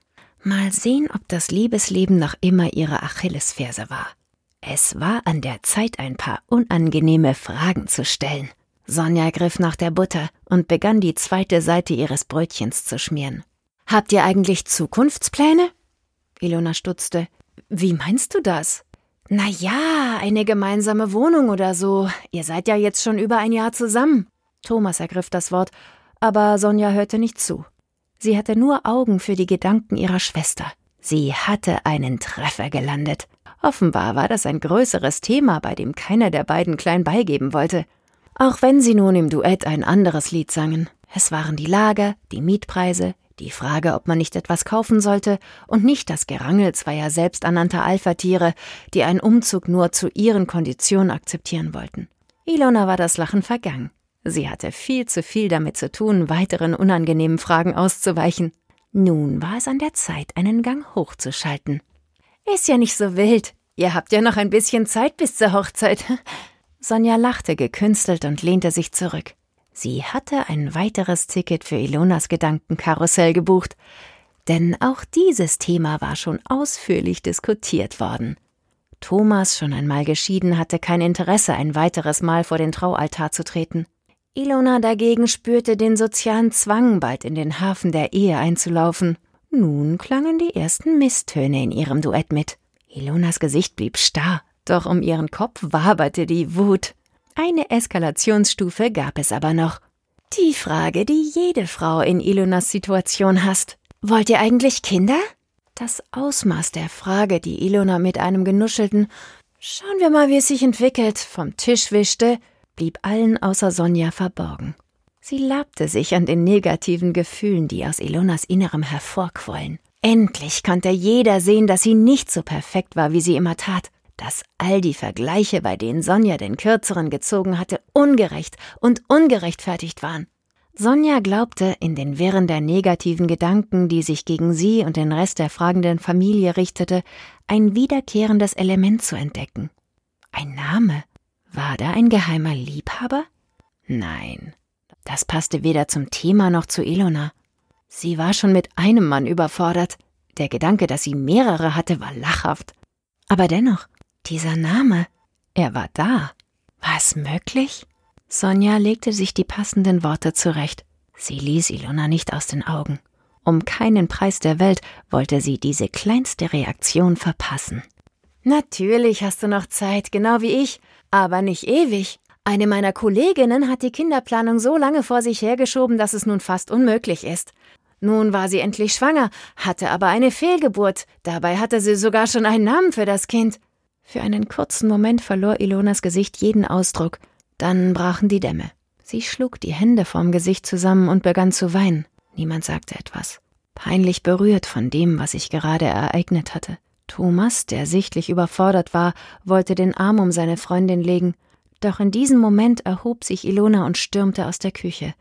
[SPEAKER 2] Mal sehen, ob das Liebesleben noch immer ihre Achillesferse war. Es war an der Zeit, ein paar unangenehme Fragen zu stellen. Sonja griff nach der Butter und begann die zweite Seite ihres Brötchens zu schmieren. Habt ihr eigentlich Zukunftspläne? Ilona stutzte. Wie meinst du das? Na ja, eine gemeinsame Wohnung oder so. Ihr seid ja jetzt schon über ein Jahr zusammen. Thomas ergriff das Wort, aber Sonja hörte nicht zu. Sie hatte nur Augen für die Gedanken ihrer Schwester. Sie hatte einen Treffer gelandet. Offenbar war das ein größeres Thema, bei dem keiner der beiden klein beigeben wollte. Auch wenn sie nun im Duett ein anderes Lied sangen. Es waren die Lager, die Mietpreise, die Frage, ob man nicht etwas kaufen sollte, und nicht das Gerangel zweier selbsternannter Alpha-Tiere, die einen Umzug nur zu ihren Konditionen akzeptieren wollten. Ilona war das Lachen vergangen. Sie hatte viel zu viel damit zu tun, weiteren unangenehmen Fragen auszuweichen. Nun war es an der Zeit, einen Gang hochzuschalten. Ist ja nicht so wild. Ihr habt ja noch ein bisschen Zeit bis zur Hochzeit. Sonja lachte gekünstelt und lehnte sich zurück. Sie hatte ein weiteres Ticket für Ilonas Gedankenkarussell gebucht, denn auch dieses Thema war schon ausführlich diskutiert worden. Thomas, schon einmal geschieden, hatte kein Interesse, ein weiteres Mal vor den Traualtar zu treten. Ilona dagegen spürte den sozialen Zwang, bald in den Hafen der Ehe einzulaufen. Nun klangen die ersten Misstöne in ihrem Duett mit. Ilonas Gesicht blieb starr. Doch um ihren Kopf waberte die Wut. Eine Eskalationsstufe gab es aber noch. Die Frage, die jede Frau in Ilonas Situation hasst. Wollt ihr eigentlich Kinder? Das Ausmaß der Frage, die Ilona mit einem genuschelten Schauen wir mal, wie es sich entwickelt, vom Tisch wischte, blieb allen außer Sonja verborgen. Sie labte sich an den negativen Gefühlen, die aus Ilonas Innerem hervorquollen. Endlich konnte jeder sehen, dass sie nicht so perfekt war, wie sie immer tat, dass all die Vergleiche, bei denen Sonja den Kürzeren gezogen hatte, ungerecht und ungerechtfertigt waren. Sonja glaubte, in den Wirren der negativen Gedanken, die sich gegen sie und den Rest der fragenden Familie richtete, ein wiederkehrendes Element zu entdecken. Ein Name? War da ein geheimer Liebhaber? Nein, das passte weder zum Thema noch zu Ilona. Sie war schon mit einem Mann überfordert. Der Gedanke, dass sie mehrere hatte, war lachhaft. Aber dennoch, dieser Name, er war da. War es möglich? Sonja legte sich die passenden Worte zurecht. Sie ließ Ilona nicht aus den Augen. Um keinen Preis der Welt wollte sie diese kleinste Reaktion verpassen. Natürlich hast du noch Zeit, genau wie ich, aber nicht ewig. Eine meiner Kolleginnen hat die Kinderplanung so lange vor sich hergeschoben, dass es nun fast unmöglich ist. Nun war sie endlich schwanger, hatte aber eine Fehlgeburt. Dabei hatte sie sogar schon einen Namen für das Kind. Für einen kurzen Moment verlor Ilonas Gesicht jeden Ausdruck. Dann brachen die Dämme. Sie schlug die Hände vorm Gesicht zusammen und begann zu weinen. Niemand sagte etwas. Peinlich berührt von dem, was sich gerade ereignet hatte. Thomas, der sichtlich überfordert war, wollte den Arm um seine Freundin legen, doch in diesem Moment erhob sich Ilona und stürmte aus der Küche.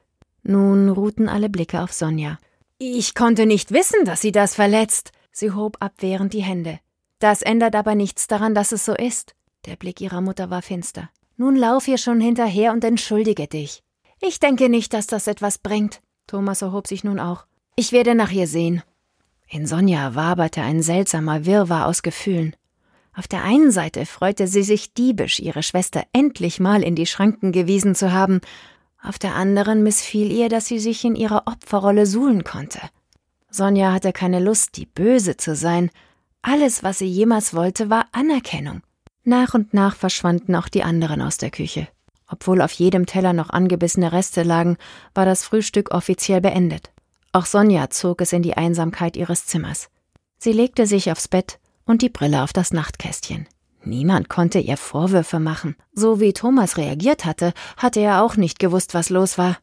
[SPEAKER 2] Nun ruhten alle Blicke auf Sonja. Ich konnte nicht wissen, dass sie das verletzt. Sie hob abwehrend die Hände. Das ändert aber nichts daran, dass es so ist. Der Blick ihrer Mutter war finster. Nun lauf ihr schon hinterher und entschuldige dich. Ich denke nicht, dass das etwas bringt. Thomas erhob sich nun auch. Ich werde nach ihr sehen. In Sonja waberte ein seltsamer Wirrwarr aus Gefühlen. Auf der einen Seite freute sie sich diebisch, ihre Schwester endlich mal in die Schranken gewiesen zu haben, auf der anderen missfiel ihr, dass sie sich in ihrer Opferrolle suhlen konnte. Sonja hatte keine Lust, die Böse zu sein. Alles, was sie jemals wollte, war Anerkennung. Nach und nach verschwanden auch die anderen aus der Küche. Obwohl auf jedem Teller noch angebissene Reste lagen, war das Frühstück offiziell beendet. Auch Sonja zog es in die Einsamkeit ihres Zimmers. Sie legte sich aufs Bett und die Brille auf das Nachtkästchen. Niemand konnte ihr Vorwürfe machen. So wie Thomas reagiert hatte, hatte er auch nicht gewusst, was los war.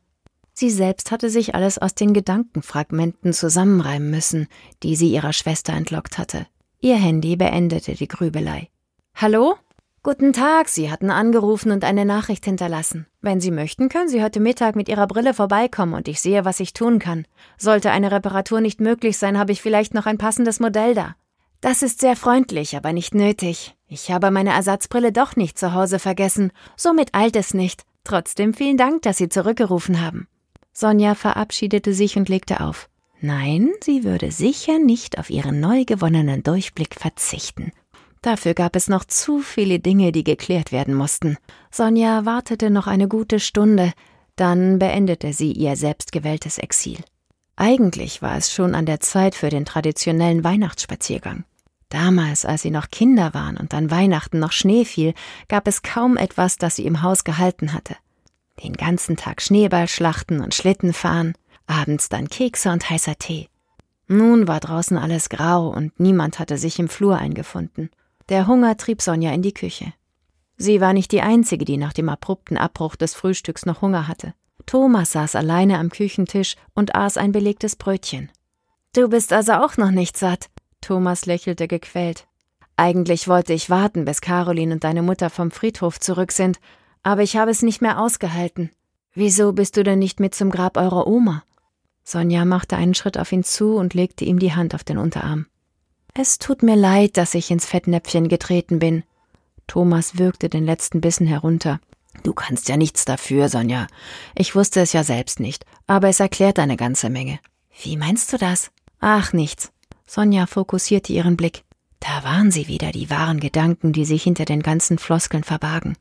[SPEAKER 2] Sie selbst hatte sich alles aus den Gedankenfragmenten zusammenreimen müssen, die sie ihrer Schwester entlockt hatte. Ihr Handy beendete die Grübelei. Hallo? Guten Tag, Sie hatten angerufen und eine Nachricht hinterlassen. Wenn Sie möchten, können Sie heute Mittag mit Ihrer Brille vorbeikommen und ich sehe, was ich tun kann. Sollte eine Reparatur nicht möglich sein, habe ich vielleicht noch ein passendes Modell da. Das ist sehr freundlich, aber nicht nötig. Ich habe meine Ersatzbrille doch nicht zu Hause vergessen, somit eilt es nicht. Trotzdem vielen Dank, dass Sie zurückgerufen haben. Sonja verabschiedete sich und legte auf. Nein, sie würde sicher nicht auf ihren neu gewonnenen Durchblick verzichten. Dafür gab es noch zu viele Dinge, die geklärt werden mussten. Sonja wartete noch eine gute Stunde, dann beendete sie ihr selbstgewähltes Exil. Eigentlich war es schon an der Zeit für den traditionellen Weihnachtsspaziergang. Damals, als sie noch Kinder waren und an Weihnachten noch Schnee fiel, gab es kaum etwas, das sie im Haus gehalten hatte. Den ganzen Tag Schneeballschlachten und Schlittenfahren, abends dann Kekse und heißer Tee. Nun war draußen alles grau und niemand hatte sich im Flur eingefunden. Der Hunger trieb Sonja in die Küche. Sie war nicht die Einzige, die nach dem abrupten Abbruch des Frühstücks noch Hunger hatte. Thomas saß alleine am Küchentisch und aß ein belegtes Brötchen. Du bist also auch noch nicht satt? Thomas lächelte gequält. Eigentlich wollte ich warten, bis Caroline und deine Mutter vom Friedhof zurück sind, aber ich habe es nicht mehr ausgehalten. Wieso bist du denn nicht mit zum Grab eurer Oma? Sonja machte einen Schritt auf ihn zu und legte ihm die Hand auf den Unterarm. Es tut mir leid, dass ich ins Fettnäpfchen getreten bin. Thomas würgte den letzten Bissen herunter. Du kannst ja nichts dafür, Sonja. Ich wusste es ja selbst nicht, aber es erklärt eine ganze Menge. Wie meinst du das? Ach, nichts. Sonja fokussierte ihren Blick. Da waren sie wieder, die wahren Gedanken, die sich hinter den ganzen Floskeln verbargen.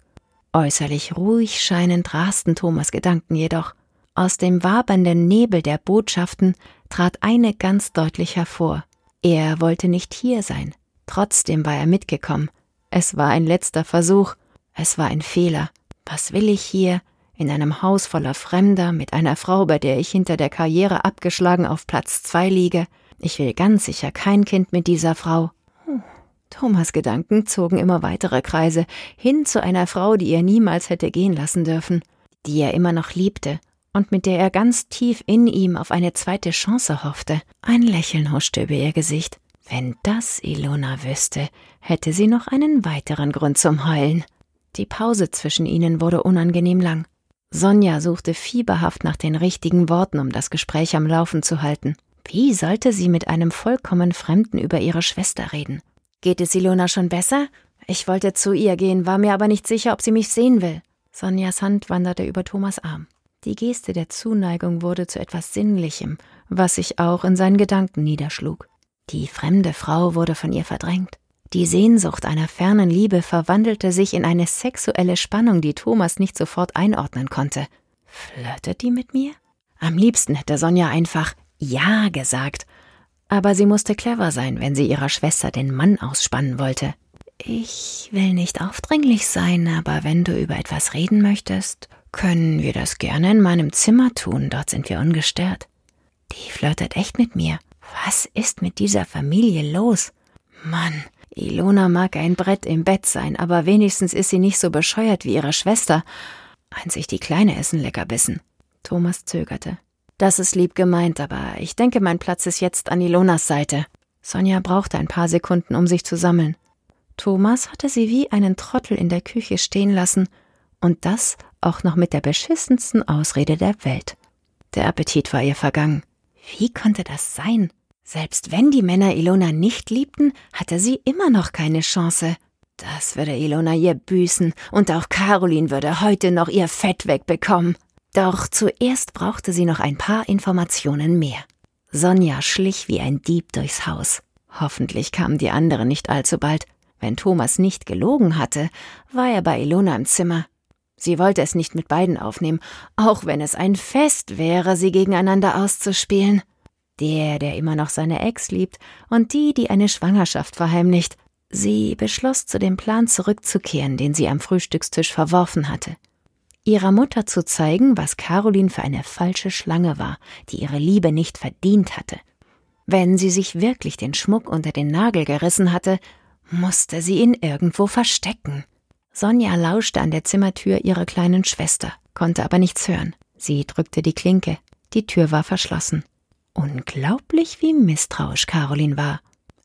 [SPEAKER 2] Äußerlich ruhig scheinend rasten Thomas Gedanken jedoch. Aus dem wabernden Nebel der Botschaften trat eine ganz deutlich hervor. Er wollte nicht hier sein. Trotzdem war er mitgekommen. Es war ein letzter Versuch. Es war ein Fehler. Was will ich hier? in einem Haus voller Fremder, mit einer Frau, bei der ich hinter der Karriere abgeschlagen auf Platz zwei liege. Ich will ganz sicher kein Kind mit dieser Frau. Thomas Gedanken zogen immer weitere Kreise, hin zu einer Frau, die er niemals hätte gehen lassen dürfen, die er immer noch liebte und mit der er ganz tief in ihm auf eine zweite Chance hoffte. Ein Lächeln huschte über ihr Gesicht. Wenn das Ilona wüsste, hätte sie noch einen weiteren Grund zum Heulen. Die Pause zwischen ihnen wurde unangenehm lang. Sonja suchte fieberhaft nach den richtigen Worten, um das Gespräch am Laufen zu halten. Wie sollte sie mit einem vollkommen Fremden über ihre Schwester reden? Geht es Ilona schon besser? Ich wollte zu ihr gehen, war mir aber nicht sicher, ob sie mich sehen will. Sonjas Hand wanderte über Thomas Arm. Die Geste der Zuneigung wurde zu etwas Sinnlichem, was sich auch in seinen Gedanken niederschlug. Die fremde Frau wurde von ihr verdrängt. Die Sehnsucht einer fernen Liebe verwandelte sich in eine sexuelle Spannung, die Thomas nicht sofort einordnen konnte. Flirtet die mit mir? Am liebsten hätte Sonja einfach Ja gesagt. Aber sie musste clever sein, wenn sie ihrer Schwester den Mann ausspannen wollte. Ich will nicht aufdringlich sein, aber wenn du über etwas reden möchtest, können wir das gerne in meinem Zimmer tun, dort sind wir ungestört. Die flirtet echt mit mir. Was ist mit dieser Familie los? Mann, Ilona mag ein Brett im Bett sein, aber wenigstens ist sie nicht so bescheuert wie ihre Schwester. Einzig die Kleine ist ein Leckerbissen. Thomas zögerte. Das ist lieb gemeint, aber ich denke, mein Platz ist jetzt an Ilonas Seite. Sonja brauchte ein paar Sekunden, um sich zu sammeln. Thomas hatte sie wie einen Trottel in der Küche stehen lassen, und das auch noch mit der beschissensten Ausrede der Welt. Der Appetit war ihr vergangen. Wie konnte das sein? Selbst wenn die Männer Ilona nicht liebten, hatte sie immer noch keine Chance. Das würde Ilona ihr büßen, und auch Caroline würde heute noch ihr Fett wegbekommen. Doch zuerst brauchte sie noch ein paar Informationen mehr. Sonja schlich wie ein Dieb durchs Haus. Hoffentlich kamen die anderen nicht allzu bald. Wenn Thomas nicht gelogen hatte, war er bei Ilona im Zimmer. Sie wollte es nicht mit beiden aufnehmen, auch wenn es ein Fest wäre, sie gegeneinander auszuspielen. Der, der immer noch seine Ex liebt, und die, die eine Schwangerschaft verheimlicht. Sie beschloss, zu dem Plan zurückzukehren, den sie am Frühstückstisch verworfen hatte. Ihrer Mutter zu zeigen, was Caroline für eine falsche Schlange war, die ihre Liebe nicht verdient hatte. Wenn sie sich wirklich den Schmuck unter den Nagel gerissen hatte, musste sie ihn irgendwo verstecken. Sonja lauschte an der Zimmertür ihrer kleinen Schwester, konnte aber nichts hören. Sie drückte die Klinke. Die Tür war verschlossen. Unglaublich, wie misstrauisch Caroline war.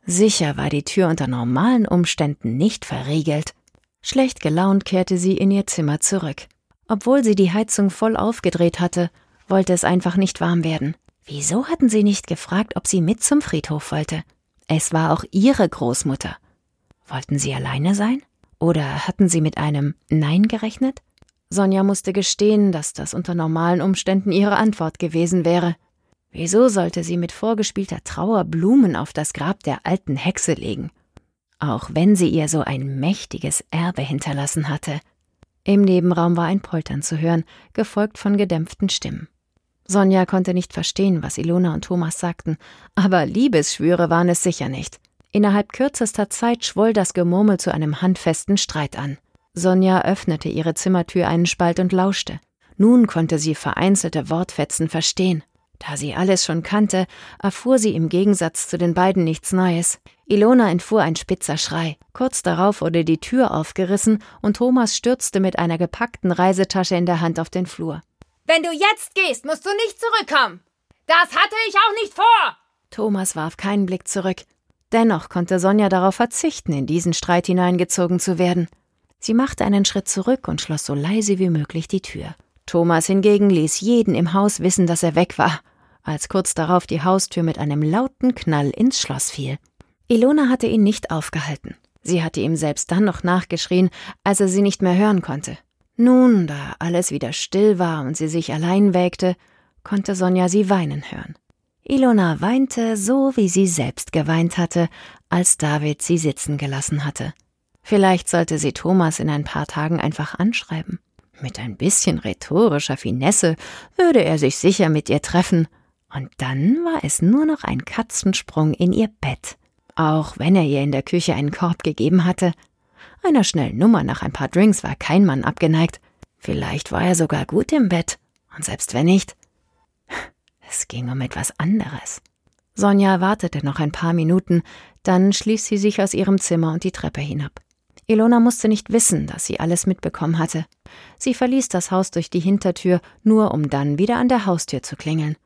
[SPEAKER 2] Sicher war die Tür unter normalen Umständen nicht verriegelt. Schlecht gelaunt kehrte sie in ihr Zimmer zurück. Obwohl sie die Heizung voll aufgedreht hatte, wollte es einfach nicht warm werden. Wieso hatten sie nicht gefragt, ob sie mit zum Friedhof wollte? Es war auch ihre Großmutter. Wollten sie alleine sein? Oder hatten sie mit einem Nein gerechnet? Sonja musste gestehen, dass das unter normalen Umständen ihre Antwort gewesen wäre. Wieso sollte sie mit vorgespielter Trauer Blumen auf das Grab der alten Hexe legen? Auch wenn sie ihr so ein mächtiges Erbe hinterlassen hatte. Im Nebenraum war ein Poltern zu hören, gefolgt von gedämpften Stimmen. Sonja konnte nicht verstehen, was Ilona und Thomas sagten, aber Liebesschwüre waren es sicher nicht. Innerhalb kürzester Zeit schwoll das Gemurmel zu einem handfesten Streit an. Sonja öffnete ihre Zimmertür einen Spalt und lauschte. Nun konnte sie vereinzelte Wortfetzen verstehen. Da sie alles schon kannte, erfuhr sie im Gegensatz zu den beiden nichts Neues. Ilona entfuhr ein spitzer Schrei. Kurz darauf wurde die Tür aufgerissen und Thomas stürzte mit einer gepackten Reisetasche in der Hand auf den Flur.
[SPEAKER 3] Wenn du jetzt gehst, musst du nicht zurückkommen. Das hatte ich auch nicht vor.
[SPEAKER 2] Thomas warf keinen Blick zurück. Dennoch konnte Sonja darauf verzichten, in diesen Streit hineingezogen zu werden. Sie machte einen Schritt zurück und schloss so leise wie möglich die Tür. Thomas hingegen ließ jeden im Haus wissen, dass er weg war, als kurz darauf die Haustür mit einem lauten Knall ins Schloss fiel. Ilona hatte ihn nicht aufgehalten. Sie hatte ihm selbst dann noch nachgeschrien, als er sie nicht mehr hören konnte. Nun, da alles wieder still war und sie sich allein wägte, konnte Sonja sie weinen hören. Ilona weinte so, wie sie selbst geweint hatte, als David sie sitzen gelassen hatte. Vielleicht sollte sie Thomas in ein paar Tagen einfach anschreiben. Mit ein bisschen rhetorischer Finesse würde er sich sicher mit ihr treffen, und dann war es nur noch ein Katzensprung in ihr Bett, auch wenn er ihr in der Küche einen Korb gegeben hatte. Einer schnellen Nummer nach ein paar Drinks war kein Mann abgeneigt. Vielleicht war er sogar gut im Bett. Und selbst wenn nicht, es ging um etwas anderes. Sonja wartete noch ein paar Minuten, dann schließ sie sich aus ihrem Zimmer und die Treppe hinab. Ilona musste nicht wissen, dass sie alles mitbekommen hatte. Sie verließ das Haus durch die Hintertür, nur um dann wieder an der Haustür zu klingeln.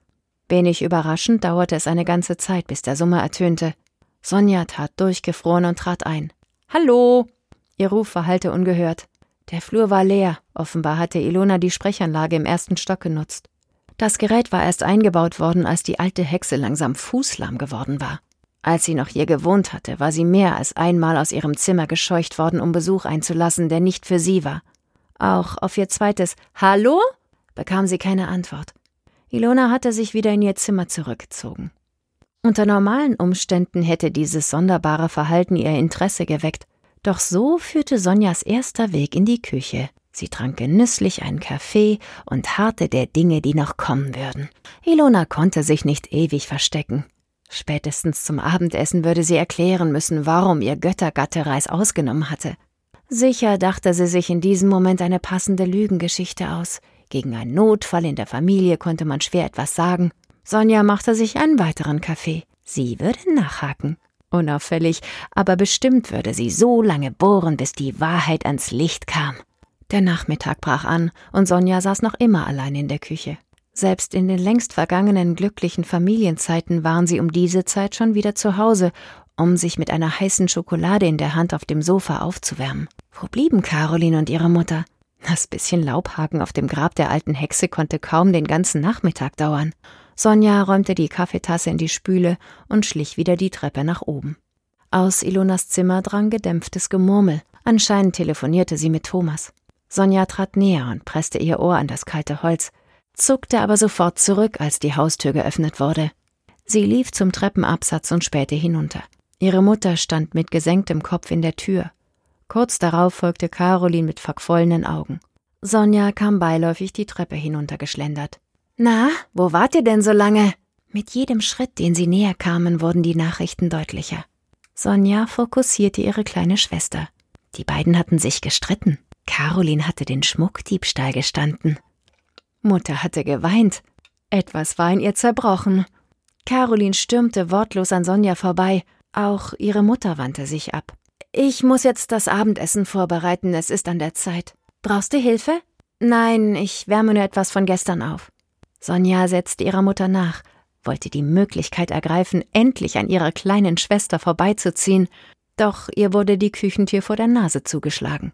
[SPEAKER 2] Wenig überraschend dauerte es eine ganze Zeit, bis der Summer ertönte. Sonja tat durchgefroren und trat ein. Hallo! Ihr Ruf verhallte ungehört. Der Flur war leer, offenbar hatte Ilona die Sprechanlage im ersten Stock genutzt. Das Gerät war erst eingebaut worden, als die alte Hexe langsam fußlahm geworden war. Als sie noch hier gewohnt hatte, war sie mehr als einmal aus ihrem Zimmer gescheucht worden, um Besuch einzulassen, der nicht für sie war. Auch auf ihr zweites Hallo bekam sie keine Antwort. Ilona hatte sich wieder in ihr Zimmer zurückgezogen. Unter normalen Umständen hätte dieses sonderbare Verhalten ihr Interesse geweckt, doch so führte Sonjas erster Weg in die Küche. Sie trank genüsslich einen Kaffee und harrte der Dinge, die noch kommen würden. Ilona konnte sich nicht ewig verstecken. Spätestens zum Abendessen würde sie erklären müssen, warum ihr Göttergatte Reis ausgenommen hatte. Sicher dachte sie sich in diesem Moment eine passende Lügengeschichte aus. Gegen einen Notfall in der Familie konnte man schwer etwas sagen. Sonja machte sich einen weiteren Kaffee. Sie würde nachhaken. Unauffällig, aber bestimmt würde sie so lange bohren, bis die Wahrheit ans Licht kam. Der Nachmittag brach an und Sonja saß noch immer allein in der Küche. Selbst in den längst vergangenen glücklichen Familienzeiten waren sie um diese Zeit schon wieder zu Hause, um sich mit einer heißen Schokolade in der Hand auf dem Sofa aufzuwärmen. Wo blieben Caroline und ihre Mutter? Das bisschen Laubhaken auf dem Grab der alten Hexe konnte kaum den ganzen Nachmittag dauern. Sonja räumte die Kaffeetasse in die Spüle und schlich wieder die Treppe nach oben. Aus Ilonas Zimmer drang gedämpftes Gemurmel. Anscheinend telefonierte sie mit Thomas. Sonja trat näher und presste ihr Ohr an das kalte Holz zuckte aber sofort zurück, als die Haustür geöffnet wurde. Sie lief zum Treppenabsatz und spähte hinunter. Ihre Mutter stand mit gesenktem Kopf in der Tür. Kurz darauf folgte Caroline mit verquollenen Augen. Sonja kam beiläufig die Treppe hinuntergeschlendert. Na, wo wart ihr denn so lange? Mit jedem Schritt, den sie näher kamen, wurden die Nachrichten deutlicher. Sonja fokussierte ihre kleine Schwester. Die beiden hatten sich gestritten. Caroline hatte den Schmuckdiebstahl gestanden. Mutter hatte geweint. Etwas war in ihr zerbrochen. Caroline stürmte wortlos an Sonja vorbei. Auch ihre Mutter wandte sich ab. Ich muss jetzt das Abendessen vorbereiten, es ist an der Zeit. Brauchst du Hilfe? Nein, ich wärme nur etwas von gestern auf. Sonja setzte ihrer Mutter nach, wollte die Möglichkeit ergreifen, endlich an ihrer kleinen Schwester vorbeizuziehen, doch ihr wurde die Küchentür vor der Nase zugeschlagen.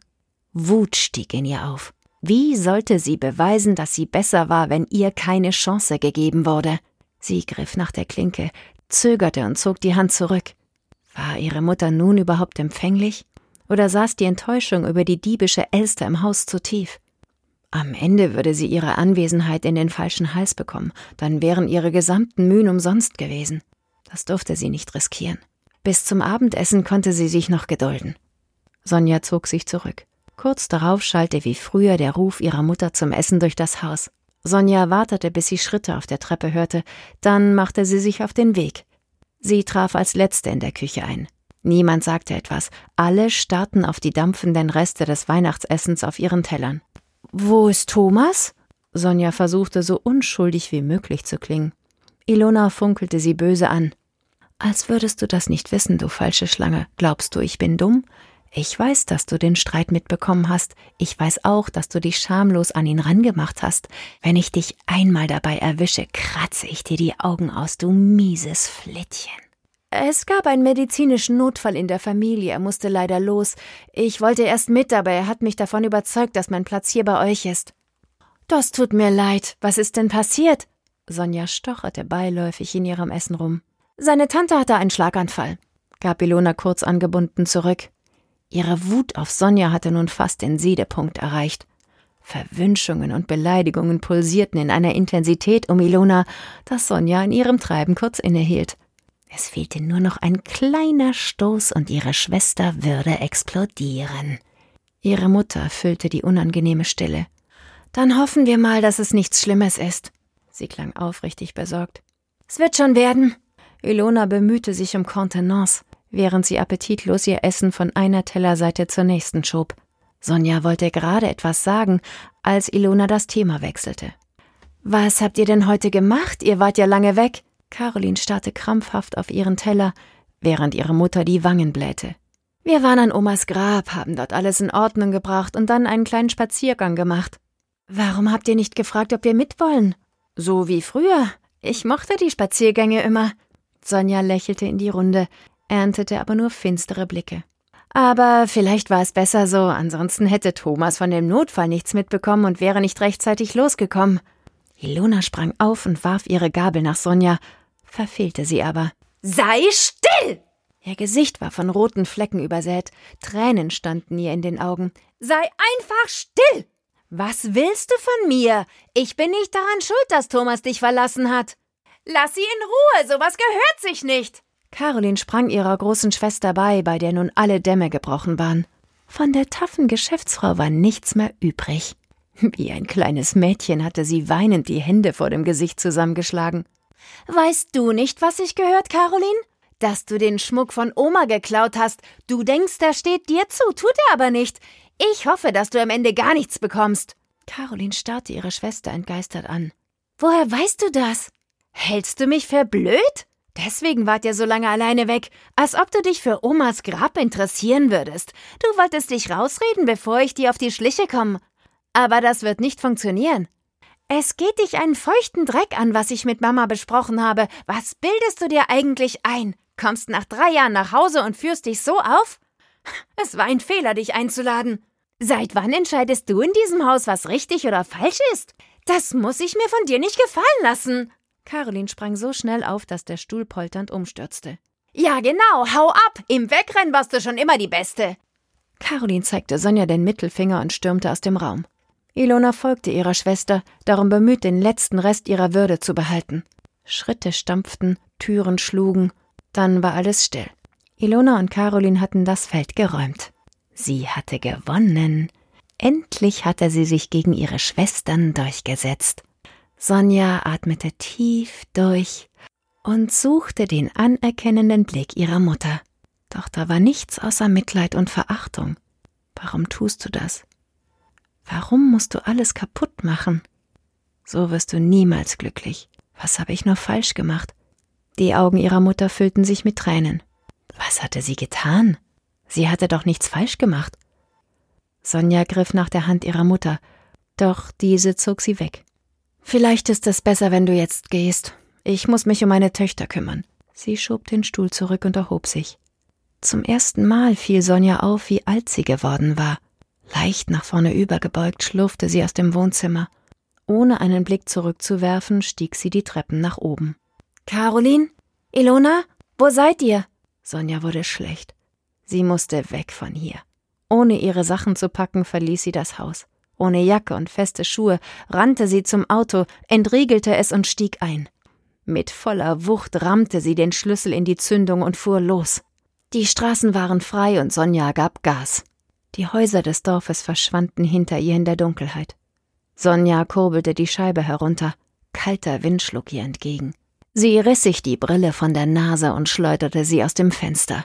[SPEAKER 2] Wut stieg in ihr auf. Wie sollte sie beweisen, dass sie besser war, wenn ihr keine Chance gegeben wurde? Sie griff nach der Klinke, zögerte und zog die Hand zurück. War ihre Mutter nun überhaupt empfänglich? Oder saß die Enttäuschung über die diebische Elster im Haus zu tief? Am Ende würde sie ihre Anwesenheit in den falschen Hals bekommen, dann wären ihre gesamten Mühen umsonst gewesen. Das durfte sie nicht riskieren. Bis zum Abendessen konnte sie sich noch gedulden. Sonja zog sich zurück. Kurz darauf schallte wie früher der Ruf ihrer Mutter zum Essen durch das Haus. Sonja wartete, bis sie Schritte auf der Treppe hörte, dann machte sie sich auf den Weg. Sie traf als Letzte in der Küche ein. Niemand sagte etwas, alle starrten auf die dampfenden Reste des Weihnachtsessens auf ihren Tellern. Wo ist Thomas? Sonja versuchte so unschuldig wie möglich zu klingen. Ilona funkelte sie böse an. Als würdest du das nicht wissen, du falsche Schlange. Glaubst du, ich bin dumm? Ich weiß, dass du den Streit mitbekommen hast. Ich weiß auch, dass du dich schamlos an ihn rangemacht hast. Wenn ich dich einmal dabei erwische, kratze ich dir die Augen aus, du mieses Flittchen. Es gab einen medizinischen Notfall in der Familie. Er musste leider los. Ich wollte erst mit, aber er hat mich davon überzeugt, dass mein Platz hier bei euch ist. Das tut mir leid. Was ist denn passiert? Sonja stocherte beiläufig in ihrem Essen rum. Seine Tante hatte einen Schlaganfall, gab Ilona kurz angebunden zurück. Ihre Wut auf Sonja hatte nun fast den Siedepunkt erreicht. Verwünschungen und Beleidigungen pulsierten in einer Intensität um Ilona, dass Sonja in ihrem Treiben kurz innehielt. Es fehlte nur noch ein kleiner Stoß und ihre Schwester würde explodieren. Ihre Mutter füllte die unangenehme Stille. Dann hoffen wir mal, dass es nichts Schlimmes ist. Sie klang aufrichtig besorgt. Es wird schon werden. Ilona bemühte sich um Kontenance während sie appetitlos ihr Essen von einer Tellerseite zur nächsten schob. Sonja wollte gerade etwas sagen, als Ilona das Thema wechselte. Was habt ihr denn heute gemacht? Ihr wart ja lange weg. Caroline starrte krampfhaft auf ihren Teller, während ihre Mutter die Wangen blähte. Wir waren an Omas Grab, haben dort alles in Ordnung gebracht und dann einen kleinen Spaziergang gemacht. Warum habt ihr nicht gefragt, ob wir mitwollen? So wie früher. Ich mochte die Spaziergänge immer. Sonja lächelte in die Runde, erntete aber nur finstere Blicke. Aber vielleicht war es besser so, ansonsten hätte Thomas von dem Notfall nichts mitbekommen und wäre nicht rechtzeitig losgekommen. Ilona sprang auf und warf ihre Gabel nach Sonja, verfehlte sie aber.
[SPEAKER 3] Sei still!
[SPEAKER 2] Ihr Gesicht war von roten Flecken übersät, Tränen standen ihr in den Augen.
[SPEAKER 3] Sei einfach still! Was willst du von mir? Ich bin nicht daran schuld, dass Thomas dich verlassen hat. Lass sie in Ruhe, sowas gehört sich nicht.
[SPEAKER 2] Caroline sprang ihrer großen Schwester bei, bei der nun alle Dämme gebrochen waren. Von der taffen Geschäftsfrau war nichts mehr übrig. Wie ein kleines Mädchen hatte sie weinend die Hände vor dem Gesicht zusammengeschlagen.
[SPEAKER 3] Weißt du nicht, was ich gehört, Caroline? Dass du den Schmuck von Oma geklaut hast. Du denkst, der steht dir zu, tut er aber nicht. Ich hoffe, dass du am Ende gar nichts bekommst.
[SPEAKER 2] Caroline starrte ihre Schwester entgeistert an.
[SPEAKER 3] Woher weißt du das? Hältst du mich für blöd? Deswegen wart ihr so lange alleine weg, als ob du dich für Omas Grab interessieren würdest. Du wolltest dich rausreden, bevor ich dir auf die Schliche komme. Aber das wird nicht funktionieren. Es geht dich einen feuchten Dreck an, was ich mit Mama besprochen habe. Was bildest du dir eigentlich ein? Kommst nach drei Jahren nach Hause und führst dich so auf? Es war ein Fehler, dich einzuladen. Seit wann entscheidest du in diesem Haus, was richtig oder falsch ist? Das muss ich mir von dir nicht gefallen lassen.
[SPEAKER 2] Caroline sprang so schnell auf, dass der Stuhl polternd umstürzte.
[SPEAKER 3] Ja, genau, hau ab! Im Wegrennen warst du schon immer die Beste!
[SPEAKER 2] Caroline zeigte Sonja den Mittelfinger und stürmte aus dem Raum. Ilona folgte ihrer Schwester, darum bemüht, den letzten Rest ihrer Würde zu behalten. Schritte stampften, Türen schlugen, dann war alles still. Ilona und Caroline hatten das Feld geräumt. Sie hatte gewonnen. Endlich hatte sie sich gegen ihre Schwestern durchgesetzt. Sonja atmete tief durch und suchte den anerkennenden Blick ihrer Mutter. Doch da war nichts außer Mitleid und Verachtung. Warum tust du das? Warum musst du alles kaputt machen? So wirst du niemals glücklich. Was habe ich nur falsch gemacht? Die Augen ihrer Mutter füllten sich mit Tränen. Was hatte sie getan? Sie hatte doch nichts falsch gemacht. Sonja griff nach der Hand ihrer Mutter, doch diese zog sie weg. Vielleicht ist es besser, wenn du jetzt gehst. Ich muss mich um meine Töchter kümmern. Sie schob den Stuhl zurück und erhob sich. Zum ersten Mal fiel Sonja auf, wie alt sie geworden war. Leicht nach vorne übergebeugt schlurfte sie aus dem Wohnzimmer. Ohne einen Blick zurückzuwerfen, stieg sie die Treppen nach oben.
[SPEAKER 3] Caroline? Ilona? Wo seid ihr?
[SPEAKER 2] Sonja wurde schlecht. Sie musste weg von hier. Ohne ihre Sachen zu packen, verließ sie das Haus. Ohne Jacke und feste Schuhe rannte sie zum Auto, entriegelte es und stieg ein. Mit voller Wucht rammte sie den Schlüssel in die Zündung und fuhr los. Die Straßen waren frei und Sonja gab Gas. Die Häuser des Dorfes verschwanden hinter ihr in der Dunkelheit. Sonja kurbelte die Scheibe herunter. Kalter Wind schlug ihr entgegen. Sie riss sich die Brille von der Nase und schleuderte sie aus dem Fenster.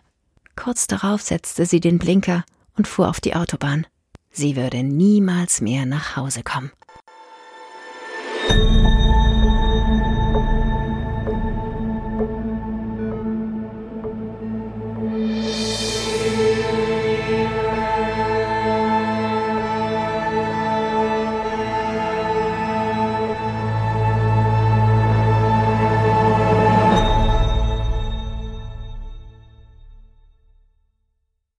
[SPEAKER 2] Kurz darauf setzte sie den Blinker und fuhr auf die Autobahn. Sie würde niemals mehr nach Hause kommen.